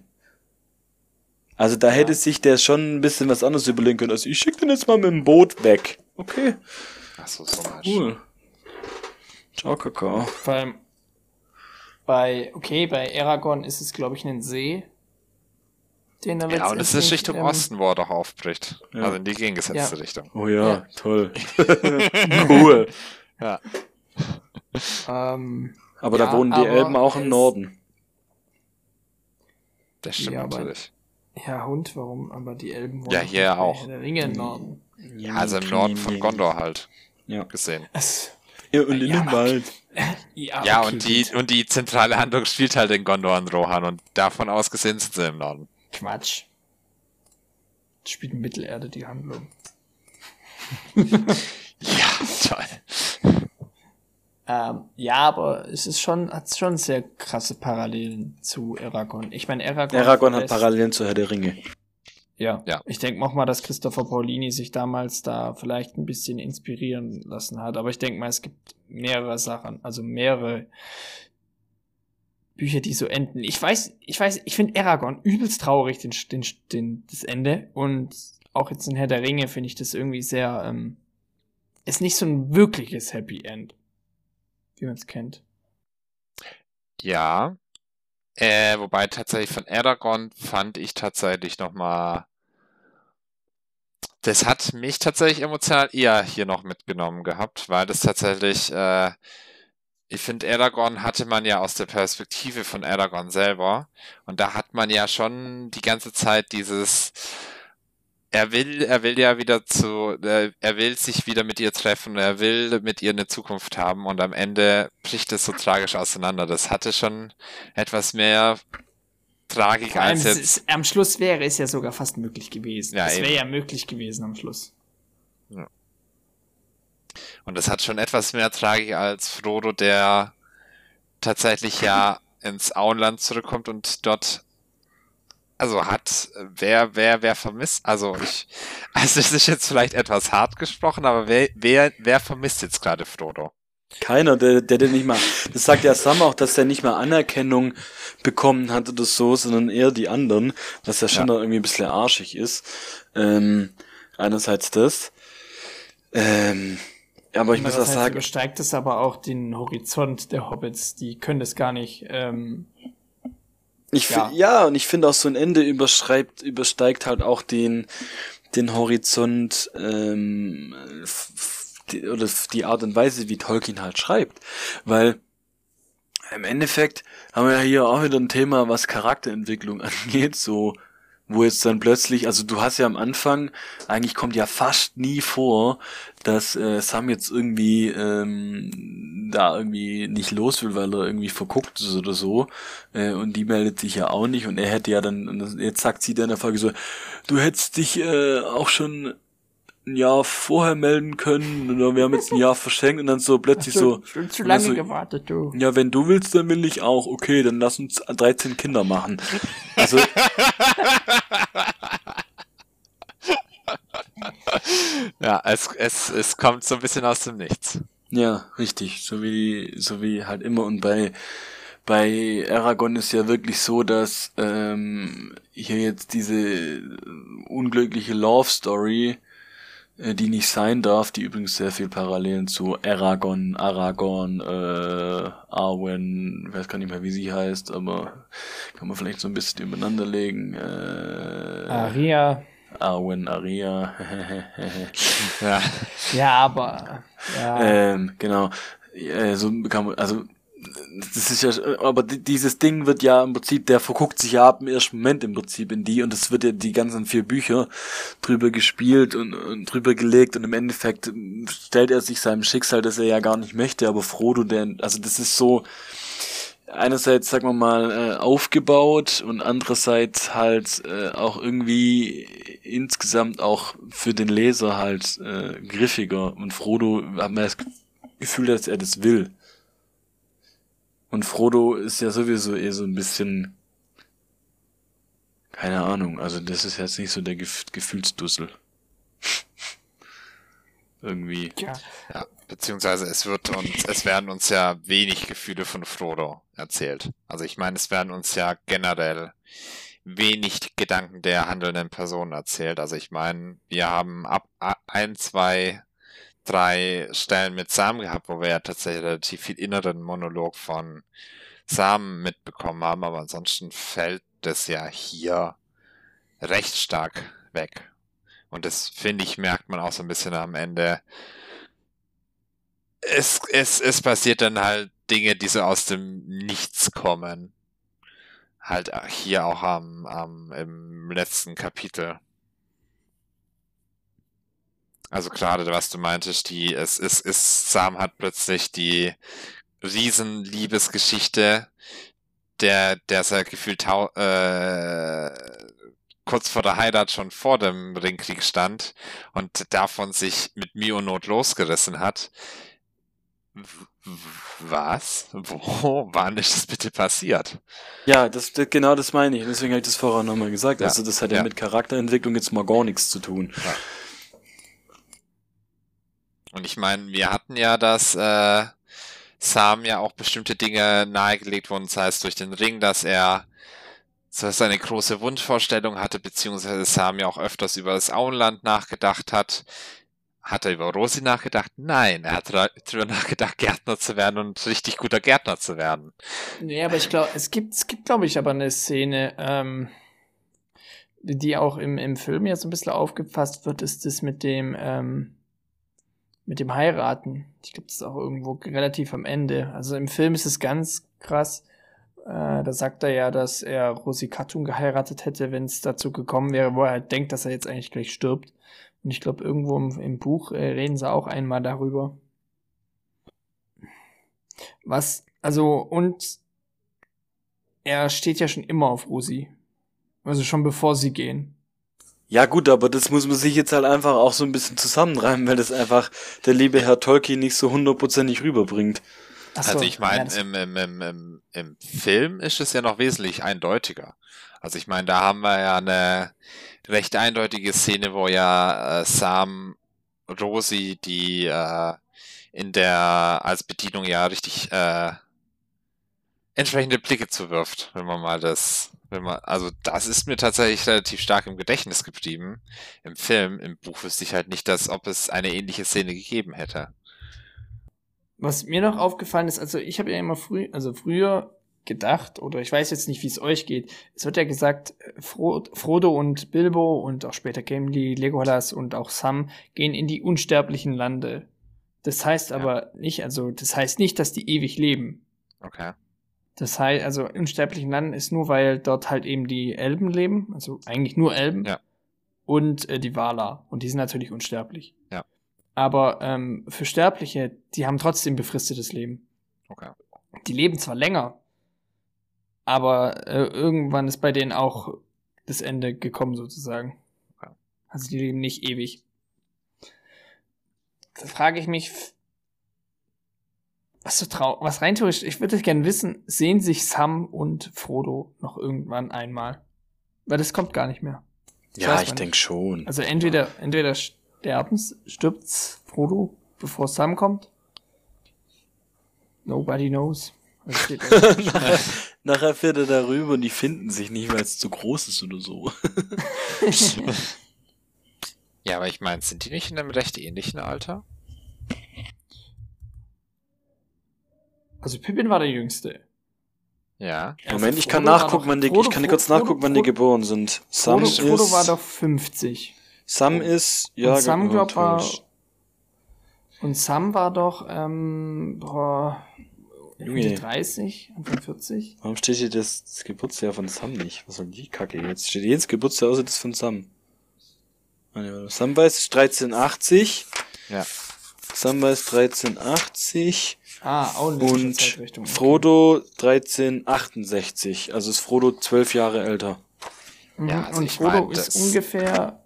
Also da ja. hätte sich der schon ein bisschen was anderes überlegen können. Also ich schicke den jetzt mal mit dem Boot weg. Okay. Ach so, so cool. Ciao, Kakao. Vor bei, okay, bei Aragon ist es, glaube ich, ein See, den er Ja, und es ist Richtung ähm, Osten, wo er doch aufbricht. Ja. Also in die gegengesetzte ja. Richtung. Oh ja, ja. toll. cool. Ja. Ähm, aber da wohnen die Elben auch im Norden. Das stimmt natürlich. Ja, Hund, warum? Aber die Elben wohnen ja hier auch. Der Ringe im Norden. Ja, also im Norden von Gondor halt. Ja. Gesehen. Es, ja, und in ja, dem Wald. Ja, ja okay, und, die, und die zentrale Handlung spielt halt in Gondor und Rohan und davon aus gesehen sind sie im Norden. Quatsch. Das spielt in Mittelerde die Handlung. ja, toll. Ähm, ja, aber es ist schon, hat schon sehr krasse Parallelen zu Aragon. Ich meine, Aragon. Aragon hat Parallelen zu Herr der Ringe. Ja. ja. Ich denke auch mal, dass Christopher Paulini sich damals da vielleicht ein bisschen inspirieren lassen hat. Aber ich denke mal, es gibt mehrere Sachen, also mehrere Bücher, die so enden. Ich weiß, ich weiß, ich finde Aragon übelst traurig, den, den, den, das Ende. Und auch jetzt in Herr der Ringe finde ich das irgendwie sehr, ähm, ist nicht so ein wirkliches Happy End, wie man es kennt. Ja, äh, wobei tatsächlich von Aragon fand ich tatsächlich nochmal. Das hat mich tatsächlich emotional eher hier noch mitgenommen gehabt, weil das tatsächlich, äh, ich finde, Aragorn hatte man ja aus der Perspektive von Aragorn selber. Und da hat man ja schon die ganze Zeit dieses, er will, er will ja wieder zu, er will sich wieder mit ihr treffen, er will mit ihr eine Zukunft haben und am Ende bricht es so tragisch auseinander. Das hatte schon etwas mehr Tragik als jetzt. Ist, am Schluss wäre es ja sogar fast möglich gewesen. Ja, es wäre ja möglich gewesen am Schluss. Ja. Und das hat schon etwas mehr Tragik als Frodo, der tatsächlich ja ins Auenland zurückkommt und dort also hat wer, wer, wer vermisst, also ich, also es ist jetzt vielleicht etwas hart gesprochen, aber wer, wer, wer vermisst jetzt gerade Frodo? Keiner, der, der, der nicht mal, das sagt ja Sam auch, dass er nicht mal Anerkennung bekommen hat oder so, sondern eher die anderen, was ja schon ja. irgendwie ein bisschen arschig ist. Ähm, einerseits das. Ähm, aber ich muss auch sagen. übersteigt es aber auch den Horizont der Hobbits, die können das gar nicht, ähm, ich ja. ja, und ich finde auch so ein Ende überschreibt, übersteigt halt auch den, den Horizont ähm, die, oder die Art und Weise, wie Tolkien halt schreibt. Weil im Endeffekt haben wir ja hier auch wieder ein Thema, was Charakterentwicklung angeht, so wo jetzt dann plötzlich, also du hast ja am Anfang, eigentlich kommt ja fast nie vor, dass äh, Sam jetzt irgendwie ähm, da irgendwie nicht los will, weil er irgendwie verguckt ist oder so. Äh, und die meldet sich ja auch nicht und er hätte ja dann, jetzt sagt sie dann in der Folge so, du hättest dich äh, auch schon ein Jahr vorher melden können oder wir haben jetzt ein Jahr verschenkt und dann so plötzlich so. Schon zu lange so, gewartet, du. Ja, wenn du willst, dann will ich auch. Okay, dann lass uns 13 Kinder machen. Also. ja, es, es, es kommt so ein bisschen aus dem Nichts. Ja, richtig. So wie, so wie halt immer und bei, bei Aragon ist ja wirklich so, dass ähm, hier jetzt diese unglückliche Love Story äh, die nicht sein darf, die übrigens sehr viel Parallelen zu Aragon, Aragorn, äh, Arwen, weiß gar nicht mehr, wie sie heißt, aber kann man vielleicht so ein bisschen übereinander legen. Äh, Aria. Arwen, Aria. ja. ja, aber. Ja. Ähm, genau. Äh, so kann man, also das ist ja, aber dieses Ding wird ja im Prinzip, der verguckt sich ja ab im ersten Moment im Prinzip in die und es wird ja die ganzen vier Bücher drüber gespielt und, und drüber gelegt und im Endeffekt stellt er sich seinem Schicksal, das er ja gar nicht möchte, aber Frodo, der, also das ist so, einerseits, sagen wir mal, äh, aufgebaut und andererseits halt äh, auch irgendwie insgesamt auch für den Leser halt äh, griffiger und Frodo hat man das Gefühl, dass er das will. Und Frodo ist ja sowieso eher so ein bisschen, keine Ahnung, also das ist jetzt nicht so der Gef Gefühlsdussel. Irgendwie. Ja. ja. Beziehungsweise es wird uns, es werden uns ja wenig Gefühle von Frodo erzählt. Also ich meine, es werden uns ja generell wenig Gedanken der handelnden Person erzählt. Also ich meine, wir haben ab ein, zwei drei Stellen mit Sam gehabt, wo wir ja tatsächlich relativ viel inneren Monolog von Sam mitbekommen haben, aber ansonsten fällt das ja hier recht stark weg. Und das finde ich, merkt man auch so ein bisschen am Ende. Es, es, es passiert dann halt Dinge, die so aus dem Nichts kommen. Halt hier auch am, am im letzten Kapitel. Also gerade was du meintest, die, es ist, ist, Sam hat plötzlich die Riesenliebesgeschichte, der, der sei gefühlt äh, kurz vor der Heirat schon vor dem Ringkrieg stand und davon sich mit Mio-Not losgerissen hat. Was? Wo? Wann ist das bitte passiert? Ja, das, genau das meine ich. Deswegen habe ich das vorher nochmal gesagt. Ja, also das hat ja, ja, mit Charakterentwicklung jetzt mal gar nichts zu tun. Ja. Und ich meine, wir hatten ja das äh, Sam ja auch bestimmte Dinge nahegelegt wurden, das heißt durch den Ring, dass er so seine große Wunschvorstellung hatte, beziehungsweise Sam ja auch öfters über das Auenland nachgedacht hat. Hat er über Rosi nachgedacht? Nein, er hat darüber nachgedacht, Gärtner zu werden und richtig guter Gärtner zu werden. Nee, aber ich glaube, es gibt, es gibt, glaube ich, aber eine Szene, ähm, die auch im, im Film jetzt ein bisschen aufgefasst wird, ist das mit dem, ähm, mit dem Heiraten. Ich glaube, das ist auch irgendwo relativ am Ende. Also im Film ist es ganz krass. Äh, da sagt er ja, dass er Rosi Katun geheiratet hätte, wenn es dazu gekommen wäre, wo er halt denkt, dass er jetzt eigentlich gleich stirbt. Und ich glaube, irgendwo im, im Buch äh, reden sie auch einmal darüber. Was, also, und er steht ja schon immer auf Rosi. Also schon bevor sie gehen. Ja gut, aber das muss man sich jetzt halt einfach auch so ein bisschen zusammenreimen, weil das einfach der liebe Herr Tolkien nicht so hundertprozentig rüberbringt. So, also ich meine, im, im, im, im, im Film ist es ja noch wesentlich eindeutiger. Also ich meine, da haben wir ja eine recht eindeutige Szene, wo ja äh, Sam Rosi, die äh, in der als Bedienung ja richtig äh, entsprechende Blicke zuwirft, wenn man mal das wenn man, also das ist mir tatsächlich relativ stark im Gedächtnis geblieben. Im Film, im Buch wüsste ich halt nicht, dass, ob es eine ähnliche Szene gegeben hätte. Was mir noch aufgefallen ist, also ich habe ja immer früh, also früher gedacht, oder ich weiß jetzt nicht, wie es euch geht. Es wird ja gesagt, Frodo und Bilbo und auch später Gimli, Legolas und auch Sam gehen in die unsterblichen Lande. Das heißt ja. aber nicht, also das heißt nicht, dass die ewig leben. Okay. Das heißt, also unsterblichen Landen ist nur, weil dort halt eben die Elben leben, also eigentlich nur Elben. Ja. Und äh, die Wala. Und die sind natürlich unsterblich. Ja. Aber ähm, für Sterbliche, die haben trotzdem befristetes Leben. Okay. Die leben zwar länger, aber äh, irgendwann ist bei denen auch das Ende gekommen, sozusagen. Okay. Also die leben nicht ewig. Da frage ich mich, was so traurig, was rein theoretisch, ich würde gerne wissen, sehen sich Sam und Frodo noch irgendwann einmal? Weil das kommt gar nicht mehr. Das ja, ich denke schon. Also entweder, entweder sterben, stirbt's Frodo, bevor Sam kommt. Nobody knows. nachher, nachher fährt er darüber und die finden sich nicht, weil es zu groß ist oder so. ja, aber ich meine, sind die nicht in einem recht ähnlichen Alter? Also Pippin war der Jüngste. Ja. Also Moment, ich kann nachgucken, wann die, Frodo, ich kann kurz Frodo, nachgucken, wann die geboren sind. Sam Frodo, Frodo ist, war doch 50. Sam ist, ja, und Sam, glaub, war, und Sam war doch, ähm, boah, Ende 30, Anfang 40. Warum steht hier das, das Geburtsjahr von Sam nicht? Was soll die Kacke jetzt? Steht jedes Geburtsjahr außer das von Sam. Sam weiß 1380. Ja. Sam weiß 1380. Ah, auch eine Und. Frodo 1368. Also ist Frodo zwölf Jahre älter. Mhm. Ja, also und ich Frodo mein, ist das- ungefähr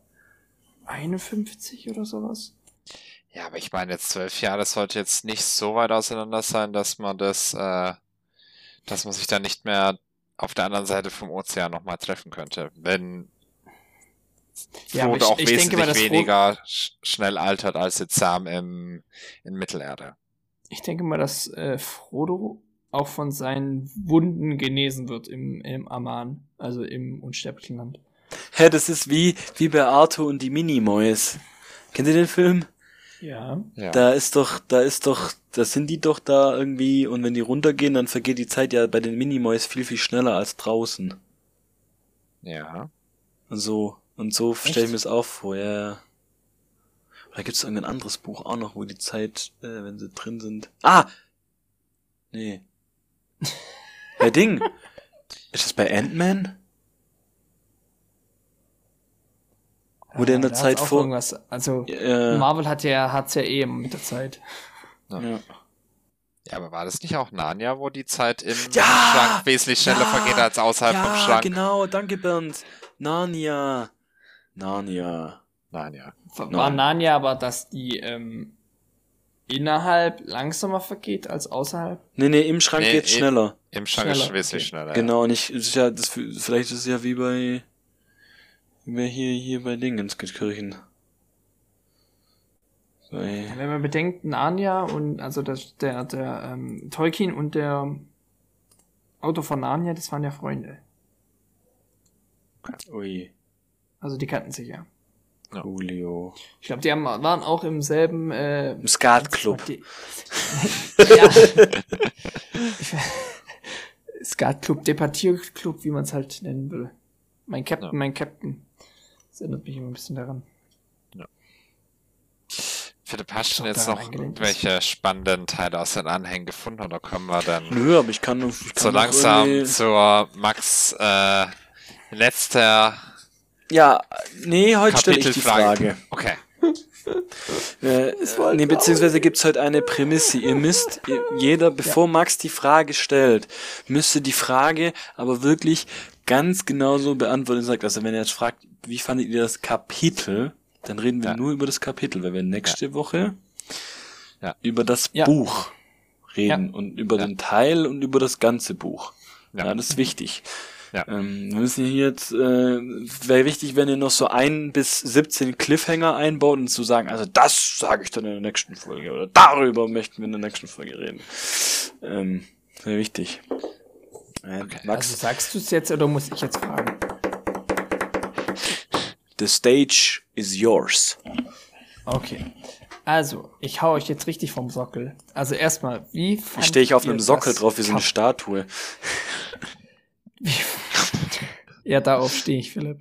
51 oder sowas. Ja, aber ich meine, jetzt zwölf Jahre, das sollte jetzt nicht so weit auseinander sein, dass man das, äh, dass man sich dann nicht mehr auf der anderen Seite vom Ozean nochmal treffen könnte. Wenn Ja, Frodo ich- auch ich denke wesentlich Frodo- weniger sch schnell altert als jetzt Sam im, in Mittelerde. Ich denke mal, dass äh, Frodo auch von seinen Wunden genesen wird im, im Aman, also im unsterblichen Land. Hä, das ist wie, wie bei Arthur und die Minimoys. Kennt ihr den Film? Ja. Ja. Da ist doch, da ist doch, da sind die doch da irgendwie und wenn die runtergehen, dann vergeht die Zeit ja bei den Minimoys viel, viel schneller als draußen. ja. Und so, und so stelle ich mir das auch vor, ja. Ja. Oder gibt's irgendein anderes Buch auch noch, wo die Zeit, äh, wenn sie drin sind. Ah! Nee. bei Ding. Ist das bei Ant-Man? Wo der in der Zeit vor. Irgendwas, also Äh, Marvel hat ja, hat's ja eh immer mit der Zeit. ja. Ja, aber war das nicht auch Narnia, wo die Zeit im Ja! Schrank wesentlich schneller Ja! vergeht als außerhalb ja, vom Schrank? genau, danke Bernd. Narnia. Narnia. Narnia. War Nein. Narnia aber, dass die ähm, innerhalb langsamer vergeht als außerhalb? Nee, nee, im Schrank Nee, geht's eh- schneller. Im Schrank ist Schneller, wesentlich okay. schneller. Genau, nicht, ist ja, das, vielleicht ist es ja wie bei, wie bei hier, hier bei Dingenskirchen. Bei, Wenn man bedenkt, Narnia und also das, der, der ähm, Tolkien und der Autor von Narnia, das waren ja Freunde. ui, Also die kannten sich ja. Julio. Ich glaube, die haben, waren auch im selben äh, Im Skatclub. Die, ja. Skatclub, Debattierclub, wie man es halt nennen will. Mein Captain, Ja. mein Captain. Das erinnert mich immer ein bisschen daran. Philipp, hast du jetzt noch irgendwelche spannenden Teile aus den Anhängen gefunden oder können wir dann Nö, aber ich kann, ich kann so noch langsam irgendwie- zur Max äh, letzter Ja, nee, heute stelle ich die. Frage. Okay. Äh, nee, beziehungsweise gibt's heute eine Prämisse. Ihr müsst, jeder, bevor Max die Frage stellt, müsste die Frage aber wirklich ganz genauso beantworten. Sagt, also wenn ihr jetzt fragt, wie fandet ihr das Kapitel, dann reden wir Ja. nur über das Kapitel, weil wir nächste Woche Ja. über das Ja. Buch reden und über Ja. den Teil und über das ganze Buch. Ja, Ja. das ist wichtig. Ja. Ähm, wir müssen hier jetzt, äh, wäre wichtig, wenn ihr noch so ein bis 17 Cliffhanger einbaut und zu sagen, also das sage ich dann in der nächsten Folge oder darüber möchten wir in der nächsten Folge reden. Ähm, wäre wichtig. Äh, Okay. Max, Also sagst du es jetzt oder muss ich jetzt fragen? the stage is yours. Okay. Also, ich hau euch jetzt richtig vom Sockel. Also erstmal, wie stehe ich auf einem Sockel drauf wie so eine Statue. Ja, darauf stehe ich, Philipp.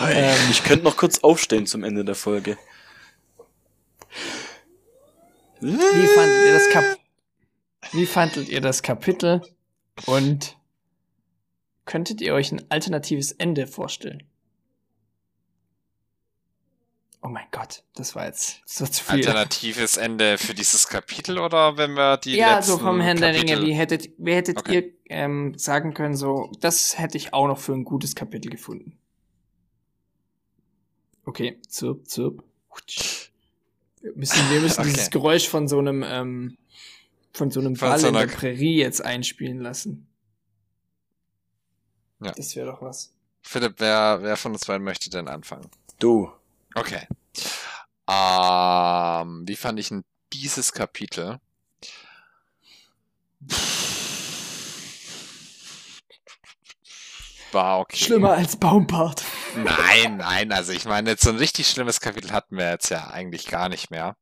Ähm. ich könnte noch kurz aufstehen zum Ende der Folge. Wie fandet ihr das Kap Wie fandet ihr das Kapitel und könntet ihr euch ein alternatives Ende vorstellen? Oh mein Gott, das war jetzt das war zu viel. Alternatives Ende für dieses Kapitel oder wenn wir die ja, letzten so vom Herrn der Kapitel... Ringe, wie hättet, wie hättet Okay. ihr ähm, sagen können, so, das hätte ich auch noch für ein gutes Kapitel gefunden. Okay, zirp, zirp. Wir müssen, wir müssen Okay. dieses Geräusch von so einem, ähm, von so einem Ball in der einer- Prärie jetzt einspielen lassen. Ja. Das wäre doch was. Philipp, wer, wer von uns beiden möchte denn anfangen? Du. Okay. Ähm, wie fand ich ein dieses Kapitel? War okay. Schlimmer als Baumpart. Nein, nein, also ich meine, so ein richtig schlimmes Kapitel hatten wir jetzt ja eigentlich gar nicht mehr.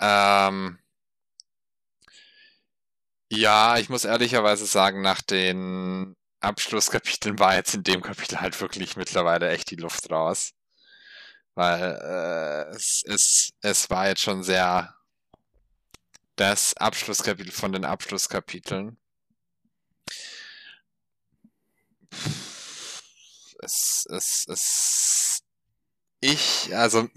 Ähm, ja, ich muss ehrlicherweise sagen, nach den Abschlusskapiteln war jetzt in dem Kapitel halt wirklich mittlerweile echt die Luft raus. Weil äh, es, es, es war jetzt schon sehr das Abschlusskapitel von den Abschlusskapiteln. Es, es, es, ich, also,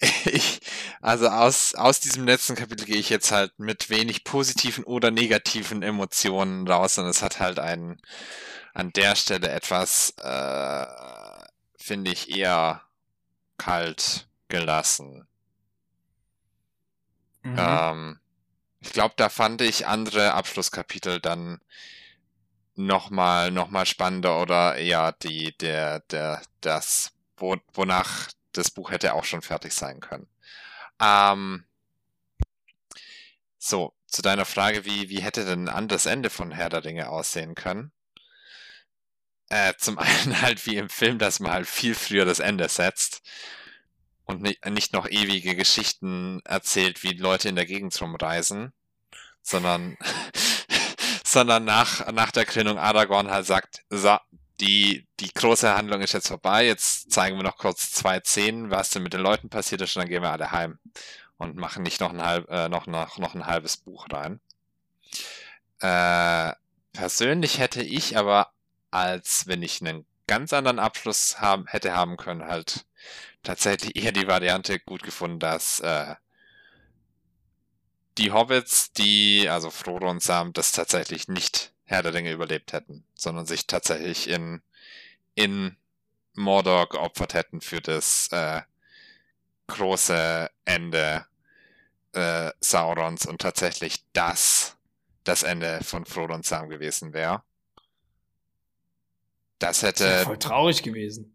ich, also aus, aus diesem letzten Kapitel gehe ich jetzt halt mit wenig positiven oder negativen Emotionen raus und es hat halt einen, an der Stelle etwas, äh, finde ich, eher kalt gelassen. Mhm. Ähm, ich glaube, da fand ich andere Abschlusskapitel dann nochmal noch mal spannender oder eher die, der, der, das, wo, wonach das Buch hätte auch schon fertig sein können. Ähm, so, zu deiner Frage, wie, wie hätte denn ein anderes Ende von Herr der Ringe aussehen können? Äh, zum einen halt wie im Film, dass man halt viel früher das Ende setzt und nicht noch ewige Geschichten erzählt, wie Leute in der Gegend rumreisen, sondern, sondern nach, nach der Krönung Aragorn halt sagt, so, die, die große Handlung ist jetzt vorbei, jetzt zeigen wir noch kurz zwei Szenen, was denn mit den Leuten passiert ist, und dann gehen wir alle heim und machen nicht noch ein, halb, äh, noch, noch, noch ein halbes Buch rein. Äh, persönlich hätte ich aber, als wenn ich einen ganz anderen Abschluss haben, hätte haben können, halt tatsächlich eher die Variante gut gefunden, dass äh, die Hobbits, die, also Frodo und Sam, das tatsächlich nicht Herr der Ringe überlebt hätten, sondern sich tatsächlich in, in Mordor geopfert hätten für das äh, große Ende äh, Saurons und tatsächlich das das Ende von Frodo und Sam gewesen wäre. Das hätte. Das voll traurig gewesen.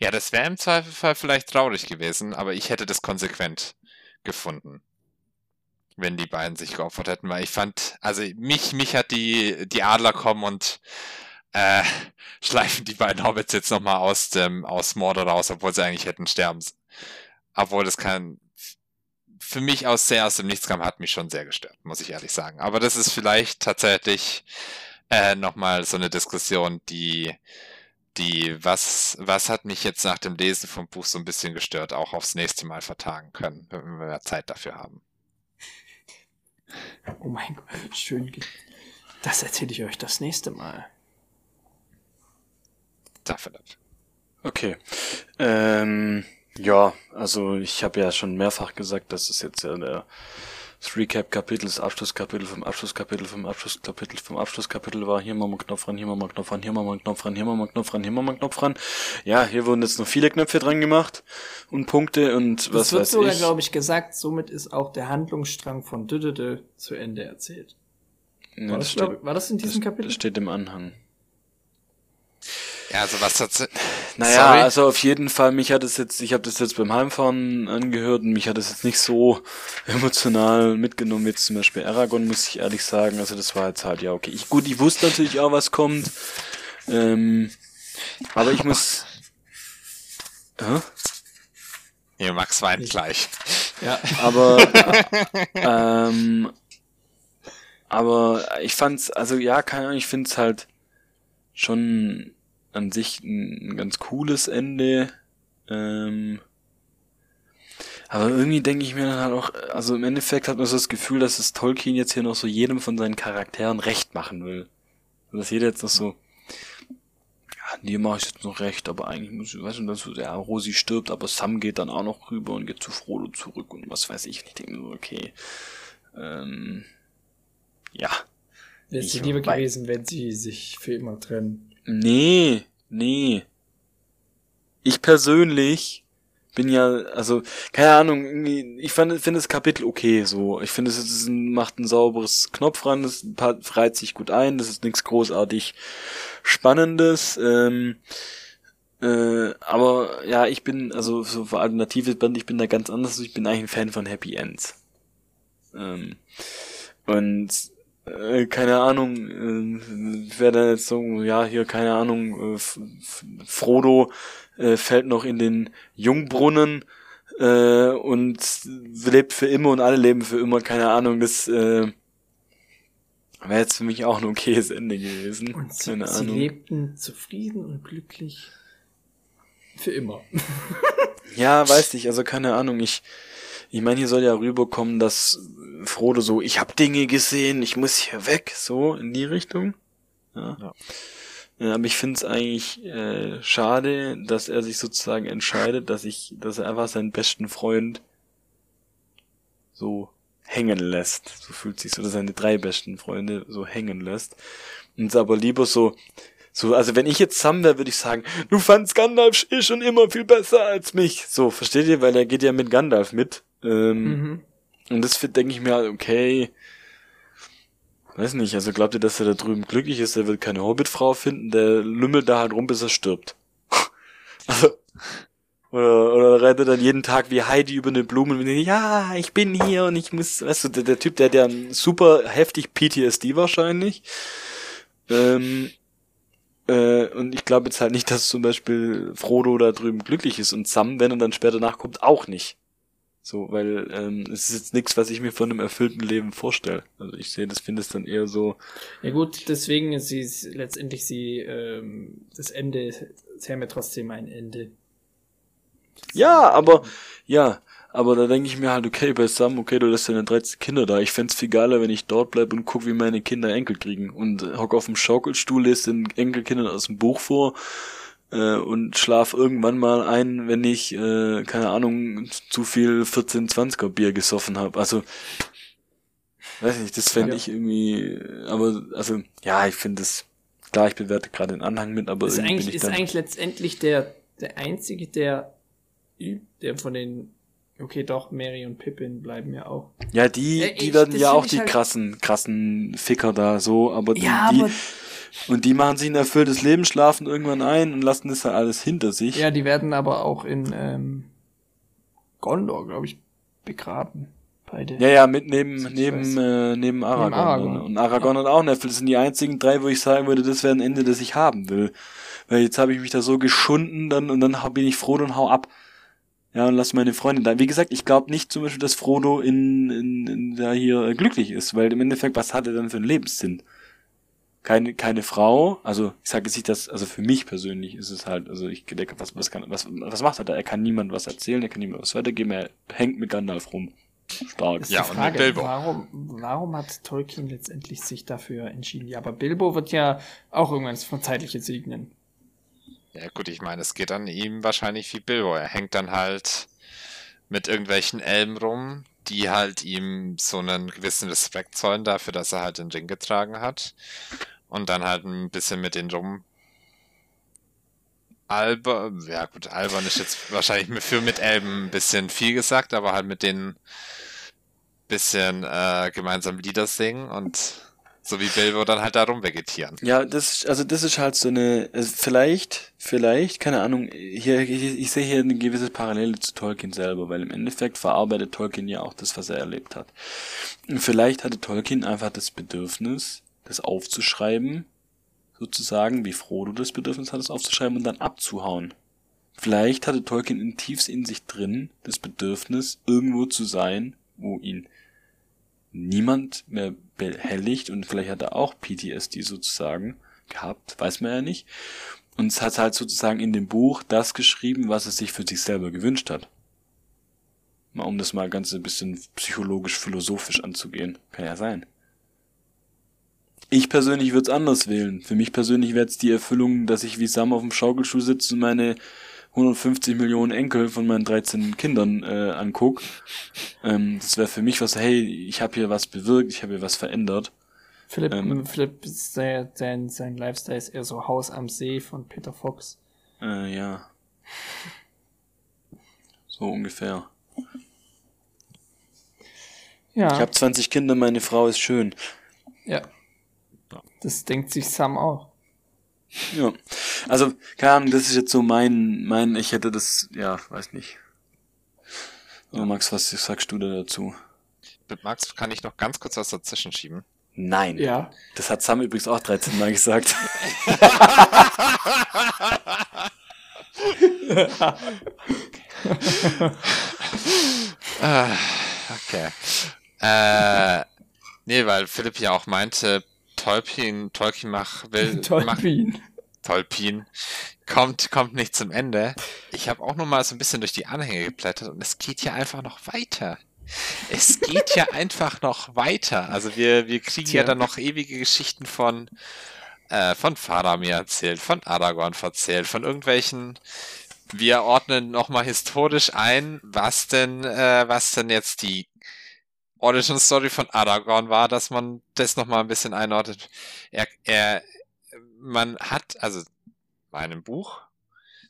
Ja, das wäre im Zweifelfall vielleicht traurig gewesen, aber ich hätte das konsequent gefunden. Wenn die beiden sich geopfert hätten, weil ich fand, also mich, mich hat die, die Adler kommen und äh, schleifen die beiden Hobbits jetzt nochmal aus dem, aus Mordor raus, obwohl sie eigentlich hätten sterben. Obwohl das kann, für mich aus sehr aus dem Nichts kam, hat mich schon sehr gestört, muss ich ehrlich sagen. Aber das ist vielleicht tatsächlich äh, nochmal so eine Diskussion, die die, was, was hat mich jetzt nach dem Lesen vom Buch so ein bisschen gestört, auch aufs nächste Mal vertagen können, wenn wir mehr Zeit dafür haben. Oh mein Gott, schön. Das erzähle ich euch das nächste Mal. Dafür, dafür. Okay. Ähm, ja, also ich habe ja schon mehrfach gesagt, dass es jetzt ja der das Recap-Kapitel, das Abschlusskapitel vom Abschlusskapitel vom Abschlusskapitel vom Abschlusskapitel war. Hier machen wir einen Knopf ran, hier machen wir einen Knopf ran, hier machen wir einen Knopf ran, hier machen wir einen Knopf ran, hier machen wir einen Knopf ran. Ja, hier wurden jetzt noch viele Knöpfe dran gemacht und Punkte und was weiß ich. Es wird sogar, glaube ich, gesagt, somit ist auch der Handlungsstrang von Düdede zu Ende erzählt. War, das, war das in diesem das, Kapitel? Das steht im Anhang. Ja, also was hat Naja, Sorry. also auf jeden Fall, mich hat es jetzt, ich habe das jetzt beim Heimfahren angehört und mich hat es jetzt nicht so emotional mitgenommen, jetzt zum Beispiel Aragon, muss ich ehrlich sagen. Also das war jetzt halt, ja, okay. Ich, gut, ich wusste natürlich auch, was kommt. Ähm, aber ich muss. Hä? Hier, Max weint gleich. Ja. Aber ähm, aber ich fand's, also ja, keine Ahnung, ich find's halt schon an sich ein, ganz cooles Ende. Ähm, aber irgendwie denke ich mir dann halt auch, also im Endeffekt hat man so das Gefühl, dass es Tolkien jetzt hier noch so jedem von seinen Charakteren recht machen will. Dass jeder jetzt noch so, ja, dir mache ich jetzt noch recht, aber eigentlich muss ich, weißt du, dass so, ja, Rosi stirbt, aber Sam geht dann auch noch rüber und geht zu Frodo zurück und was weiß ich. Und ich denke mir so, okay, ähm, ja. Wäre es die Liebe gewesen, wenn sie sich für immer trennen. Nee, nee. Ich persönlich bin ja, also, keine Ahnung, ich finde das Kapitel okay, so. Ich finde, es ist ein, macht ein sauberes Knopf ran, es reiht sich gut ein, das ist nichts großartig Spannendes, ähm, äh, aber ja, ich bin, also so für alternative Band, ich bin da ganz anders, ich bin eigentlich ein Fan von Happy Ends. Ähm, und äh, keine Ahnung, äh, wer da jetzt so, ja, hier, keine Ahnung, äh, Frodo äh, fällt noch in den Jungbrunnen äh, und lebt für immer und alle leben für immer, keine Ahnung, das äh, wäre jetzt für mich auch ein okayes Ende gewesen. Und sie, keine sie lebten zufrieden und glücklich für immer. ja, weiß ich, also keine Ahnung, ich ich meine, hier soll ja rüberkommen, dass Frodo so, ich hab Dinge gesehen, ich muss hier weg, so in die Richtung. Ja. ja. ja aber ich finde es eigentlich äh, schade, dass er sich sozusagen entscheidet, dass ich, dass er einfach seinen besten Freund so hängen lässt. So fühlt sich so, oder seine drei besten Freunde so hängen lässt. Und aber lieber so, so, also wenn ich jetzt Sam wäre, würde ich sagen, du fandst Gandalf eh schon immer viel besser als mich. So, versteht ihr? Weil er geht ja mit Gandalf mit. Ähm, mhm. Und das denke ich mir halt, okay, weiß nicht, also glaubt ihr, dass er da drüben glücklich ist? Er wird keine Hobbitfrau finden, der lümmelt da halt rum, bis er stirbt. also, oder, oder reitet dann jeden Tag wie Heidi über eine Blume und denkt, ja, ich bin hier und ich muss, weißt du, der, der Typ, der hat ja super heftig PTSD wahrscheinlich. Ähm, äh, und ich glaube jetzt halt nicht, dass zum Beispiel Frodo da drüben glücklich ist und Sam, wenn er dann später nachkommt, auch nicht. So, weil ähm, es ist jetzt nichts, was ich mir von einem erfüllten Leben vorstelle. Also ich sehe, das finde es dann eher so. Ja gut, deswegen ist sie letztendlich sie ähm, das Ende, sie haben ja trotzdem ein Ende. Ja, aber ja, aber da denke ich mir halt, okay, bei Sam, okay, du lässt deine 13 Kinder da. Ich fände viel geiler, wenn ich dort bleib und guck, wie meine Kinder Enkel kriegen. Und hock auf dem Schaukelstuhl, lese den Enkelkindern aus dem Buch vor äh, und schlaf irgendwann mal ein, wenn ich, äh, keine Ahnung, zu viel 14, 20er Bier gesoffen habe. Also, weiß nicht, das fände ja. ich irgendwie, aber, also, ja, ich finde das, klar, ich bewerte gerade den Anhang mit, aber ist eigentlich, ist eigentlich letztendlich der, der einzige, der, der von den Okay, doch, Mary und Pippin bleiben ja auch. Ja, die, äh, die werden ja auch die halt krassen, krassen Ficker da so, aber die, ja, die aber und die machen sich ein erfülltes Leben, schlafen irgendwann ein und lassen das halt alles hinter sich. Ja, die werden aber auch in ähm, Gondor, glaube ich, begraben. Beide. Ja, ja, mit neben, neben, äh, neben Aragorn. Neben Aragorn. Und Aragorn ja. hat auch einen Äpfel. Das sind die einzigen drei, wo ich sagen würde, das wäre ein Ende, das ich haben will. Weil jetzt habe ich mich da so geschunden dann und dann bin ich froh und hau ab. Ja, und lass meine Freundin da. Wie gesagt, ich glaube nicht zum Beispiel, dass Frodo in, in, in da hier äh, glücklich ist, weil im Endeffekt, was hat er dann für einen Lebenssinn? Keine, keine Frau, also ich sage jetzt nicht, dass, also für mich persönlich ist es halt, also ich denke, was, was kann, was, was macht er da? Er kann niemand was erzählen, er kann niemand was weitergeben, er hängt mit Gandalf rum. Stark. ja, und Frage, mit Bilbo. Warum, warum hat Tolkien letztendlich sich dafür entschieden? Ja, aber Bilbo wird ja auch irgendwann von zeitliche segnen. Ja gut, ich meine, es geht an ihm wahrscheinlich wie Bilbo. Er hängt dann halt mit irgendwelchen Elben rum, die halt ihm so einen gewissen Respekt zollen dafür, dass er halt den Ring getragen hat. Und dann halt ein bisschen mit den rum. Alber, ja gut, albern ist jetzt wahrscheinlich für mit Elben ein bisschen viel gesagt, aber halt mit denen bisschen äh, gemeinsam Lieder singen und so wie Bilbo dann halt da rumvegetieren. Ja, das, also das ist halt so eine, also vielleicht, vielleicht, keine Ahnung, hier, ich, ich sehe hier eine gewisse Parallele zu Tolkien selber, weil im Endeffekt verarbeitet Tolkien ja auch das, was er erlebt hat. Und vielleicht hatte Tolkien einfach das Bedürfnis, das aufzuschreiben, sozusagen, wie Frodo das Bedürfnis hat, es aufzuschreiben und dann abzuhauen. Vielleicht hatte Tolkien in tiefst in sich drin das Bedürfnis, irgendwo zu sein, wo ihn niemand mehr behelligt und vielleicht hat er auch PTSD sozusagen gehabt, weiß man ja nicht. Und es hat halt sozusagen in dem Buch das geschrieben, was er sich für sich selber gewünscht hat. Mal um das mal ganz ein bisschen psychologisch, philosophisch anzugehen. Kann ja sein. Ich persönlich würde es anders wählen. Für mich persönlich wäre es die Erfüllung, dass ich wie Sam auf dem Schaukelstuhl sitze und meine 150 Millionen Enkel von meinen 13 Kindern äh, anguck. Ähm, das wäre für mich was, hey, ich habe hier was bewirkt, ich habe hier was verändert. Philipp, ähm, Philipp sein, sein, sein Lifestyle ist eher so Haus am See von Peter Fox. Äh, ja. So ungefähr. Ja. Ich habe 20 Kinder, meine Frau ist schön. Ja. Das denkt sich Sam auch. Ja. Also, keine Ahnung, das ist jetzt so mein, mein, ich hätte das, ja, weiß nicht. Aber Max, was sagst du da dazu? Mit Max kann ich noch ganz kurz was dazwischen schieben. Nein. Ja. Das hat Sam übrigens auch 13 Mal gesagt. Ah, okay. Äh, nee, weil Philipp ja auch meinte, Tolkien, Tolkien mach, will, Tolkien. Mach, Tolkien kommt, kommt nicht zum Ende. Ich habe auch noch mal so ein bisschen durch die Anhänge geblättert und es geht ja einfach noch weiter. Es geht ja einfach noch weiter. Also wir, wir kriegen Tja. ja dann noch ewige Geschichten von, äh, von Faramir erzählt, von Aragorn erzählt, von irgendwelchen. Wir ordnen nochmal historisch ein, was denn, äh, was denn jetzt die Origin Story von Aragorn war, dass man das nochmal ein bisschen einordnet. Er, er, man hat, also bei einem Buch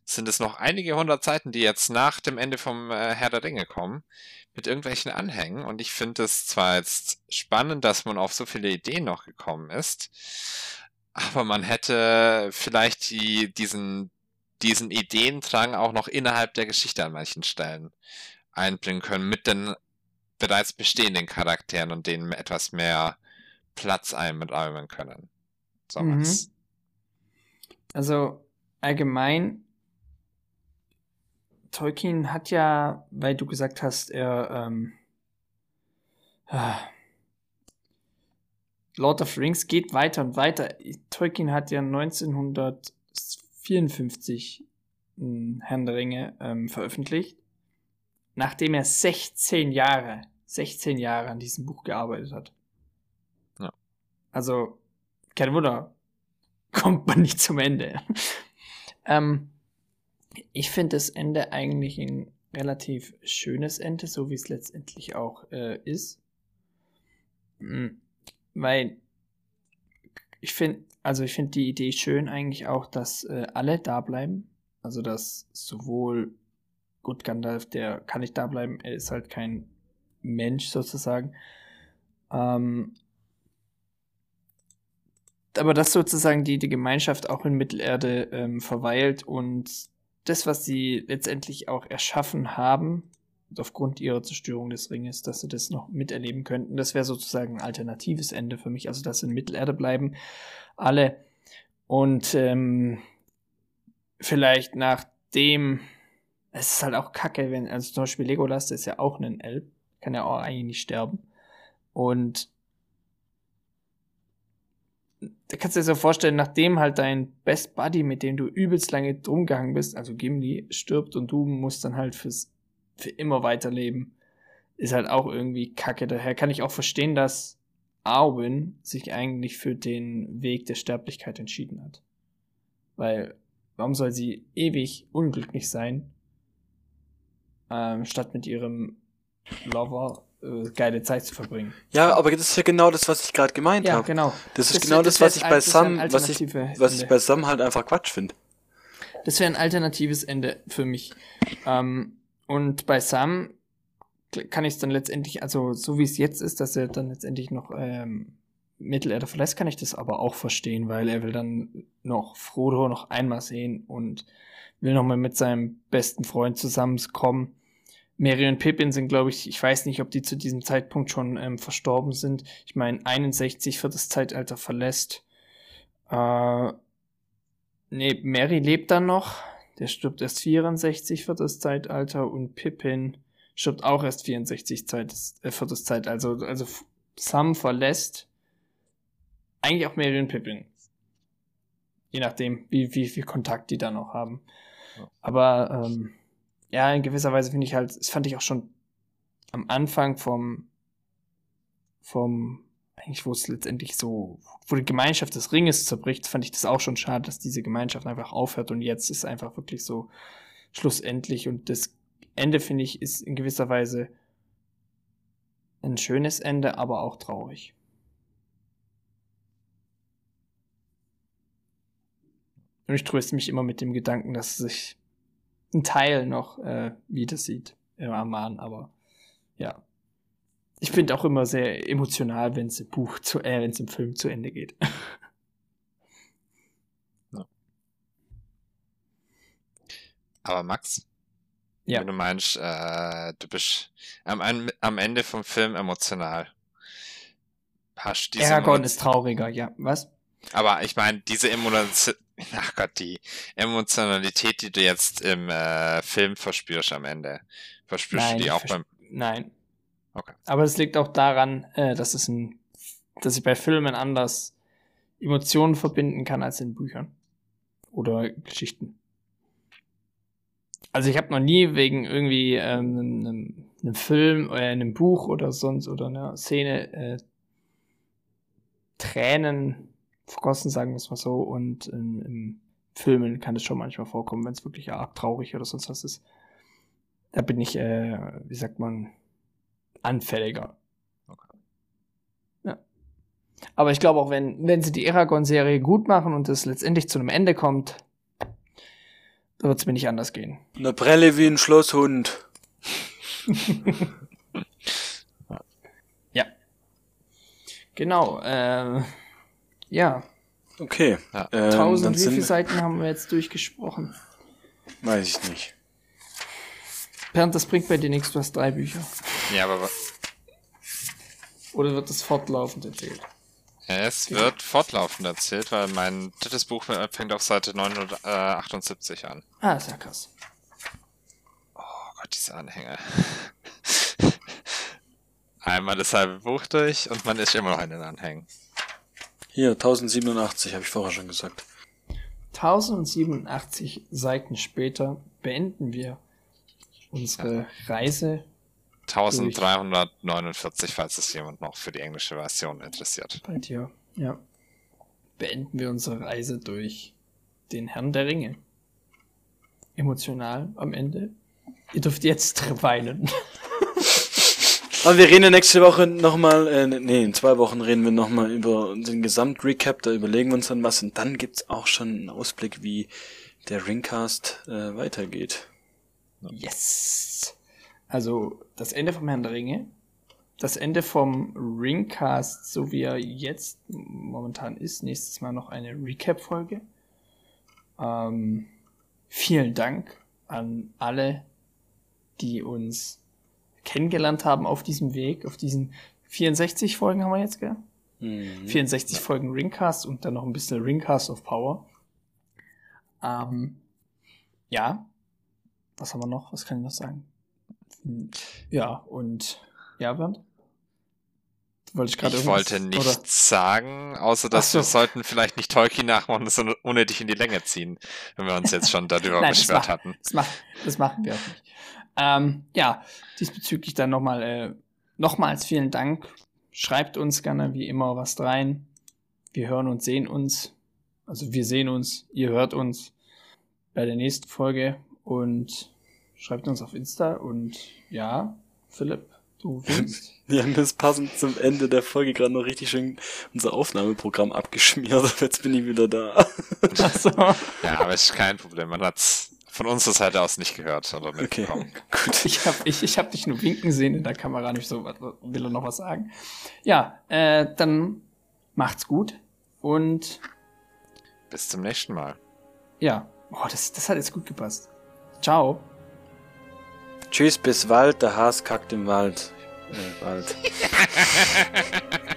sind es noch einige hundert Seiten, die jetzt nach dem Ende vom äh, Herr der Ringe kommen, mit irgendwelchen Anhängen. Und ich finde es zwar jetzt spannend, dass man auf so viele Ideen noch gekommen ist, aber man hätte vielleicht die, diesen, diesen Ideendrang auch noch innerhalb der Geschichte an manchen Stellen einbringen können, mit den bereits bestehenden Charakteren und denen etwas mehr Platz einräumen können. So, mhm. Also allgemein, Tolkien hat ja, weil du gesagt hast, er ähm, ah, Lord of Rings geht weiter und weiter. Tolkien hat ja 1954 Herrn der Ringe ähm, veröffentlicht, nachdem er 16 Jahre, 16 Jahre an diesem Buch gearbeitet hat. Ja. Also, kein Wunder, kommt man nicht zum Ende. ähm, ich finde das Ende eigentlich ein relativ schönes Ende, so wie es letztendlich auch äh, ist. Mhm. Weil ich finde, also ich finde die Idee schön eigentlich auch, dass äh, alle da bleiben. Also dass sowohl gut Gandalf, der kann nicht da bleiben, er ist halt kein Mensch sozusagen. Ähm, aber dass sozusagen die, die Gemeinschaft auch in Mittelerde ähm, verweilt und das, was sie letztendlich auch erschaffen haben, aufgrund ihrer Zerstörung des Ringes, dass sie das noch miterleben könnten. Das wäre sozusagen ein alternatives Ende für mich, also dass sie in Mittelerde bleiben, alle. Und ähm, vielleicht nachdem, es ist halt auch kacke, wenn, also zum Beispiel Legolas, der ist ja auch ein Elb, kann ja auch eigentlich nicht sterben. Und da kannst du dir so vorstellen, nachdem halt dein Best Buddy, mit dem du übelst lange drumgehangen bist, also Gimli, stirbt und du musst dann halt fürs, für immer weiterleben, ist halt auch irgendwie kacke. Daher kann ich auch verstehen, dass Arwen sich eigentlich für den Weg der Sterblichkeit entschieden hat. Weil, warum soll sie ewig unglücklich sein, ähm, statt mit ihrem Lover äh, geile Zeit zu verbringen. Ja, aber das ist ja genau das, was ich gerade gemeint habe. Ja, genau. Das, das ist genau das, das was ich bei Sam, was ich, was ich bei Sam halt einfach Quatsch finde. Das wäre ein alternatives Ende für mich. Ähm, und bei Sam kann ich es dann letztendlich, also so wie es jetzt ist, dass er dann letztendlich noch ähm, Mittelerde verlässt, kann ich das aber auch verstehen, weil er will dann noch Frodo noch einmal sehen und will noch mal mit seinem besten Freund zusammenkommen. Mary und Pippin sind, glaube ich, ich weiß nicht, ob die zu diesem Zeitpunkt schon ähm, verstorben sind. Ich meine, 61 wird das Zeitalter verlässt. Äh, nee, Mary lebt dann noch. Der stirbt erst 64 für das Zeitalter und Pippin stirbt auch erst 64 Zeit, äh, für das Zeitalter. Also, also Sam verlässt eigentlich auch Mary und Pippin. Je nachdem, wie, wie viel Kontakt die da noch haben. Aber ähm, ja, in gewisser Weise finde ich halt, das fand ich auch schon am Anfang vom, vom, eigentlich wo es letztendlich so, wo die Gemeinschaft des Ringes zerbricht, fand ich das auch schon schade, dass diese Gemeinschaft einfach aufhört und jetzt ist einfach wirklich so schlussendlich und das Ende, finde ich, ist in gewisser Weise ein schönes Ende, aber auch traurig. Und ich tröste mich immer mit dem Gedanken, dass sich ein Teil noch äh, wieder sieht im Roman, aber ja. Ich bin auch immer sehr emotional, wenn es im Buch zu, äh, wenn es im Film zu Ende geht. ja. Aber Max, ja. wenn du meinst, äh, du bist am, am Ende vom Film emotional. Hast diese Aragorn ist trauriger, ja. Was? Aber ich meine, diese Emotion, ach Gott, die Emotionalität, die du jetzt im äh, Film verspürst am Ende, verspürst Nein, du die auch beim. Nein. Okay. Aber es liegt auch daran, äh, dass es ein, dass ich bei Filmen anders Emotionen verbinden kann als in Büchern oder Geschichten. Also ich habe noch nie wegen irgendwie ähm, einem, einem Film oder einem Buch oder sonst oder einer Szene äh, Tränen vergossen, sagen wir es mal so. Und ähm, im Filmen kann es schon manchmal vorkommen, wenn es wirklich arg traurig oder sonst was ist. Da bin ich, äh, wie sagt man, anfälliger. Okay. Ja. Aber ich glaube auch, wenn, wenn sie die Aragon-Serie gut machen und es letztendlich zu einem Ende kommt, da wird es mir nicht anders gehen. Eine Brille wie ein Schlosshund. ja. Genau. Äh, ja. Okay. Ja. Ähm, Tausend, wie viele Seiten haben wir jetzt durchgesprochen? Weiß ich nicht. Bernd, das bringt bei dir nichts, du hast drei Bücher. Ja, aber. Oder wird das fortlaufend erzählt? Es ja. wird fortlaufend erzählt, weil mein drittes Buch fängt auf Seite 978 an. Ah, ist ja krass. Oh Gott, diese Anhänge. Einmal das halbe Buch durch und man ist immer noch in den Anhängen. Hier, 1087, habe ich vorher schon gesagt. 1087 Seiten später beenden wir unsere ja. Reise 1349, falls es jemand noch für die englische Version interessiert. Bei dir, ja. Beenden wir unsere Reise durch den Herrn der Ringe. Emotional am Ende. Ihr dürft jetzt weinen. Aber wir reden nächste Woche nochmal, äh, nee, in zwei Wochen reden wir nochmal über den Gesamtrecap, da überlegen wir uns dann was und dann gibt's auch schon einen Ausblick, wie der Ringcast äh, weitergeht. Yes! Also das Ende vom Herrn der Ringe, das Ende vom Ringcast, so wie er jetzt momentan ist. Nächstes Mal noch eine Recap-Folge. Ähm, vielen Dank an alle, die uns kennengelernt haben auf diesem Weg, auf diesen 64 Folgen haben wir jetzt, gell? Mhm. 64 Folgen Ringcast und dann noch ein bisschen Ringcast of Power. Ähm, ja. Was haben wir noch? Was kann ich noch sagen? Ja, und ja, Bernd? Wollte ich Ich wollte nichts oder? sagen, außer dass so. wir sollten vielleicht nicht Tolkien nachmachen und unnötig in die Länge ziehen, wenn wir uns jetzt schon darüber Nein, beschwert das hatten. Das, mach, das machen wir auch nicht. Ähm, ja, diesbezüglich dann nochmal, äh, nochmals vielen Dank. Schreibt uns gerne wie immer was rein. Wir hören und sehen uns. Also wir sehen uns, ihr hört uns bei der nächsten Folge und Schreibt uns auf Insta und ja, Philipp, du willst. Wir haben das passend zum Ende der Folge gerade noch richtig schön unser Aufnahmeprogramm abgeschmiert. Jetzt bin ich wieder da. Ach so. Ja, aber ist kein Problem. Man hat's von unserer Seite aus nicht gehört oder mitbekommen. Okay, gut. Ich habe ich, ich hab dich nur winken sehen in der Kamera, nicht so, will er noch was sagen? Ja, äh, dann macht's gut und bis zum nächsten Mal. Ja, oh, das, das hat jetzt gut gepasst. Ciao. Tschüss, bis Wald, der Haas kackt im Wald. Äh, Wald.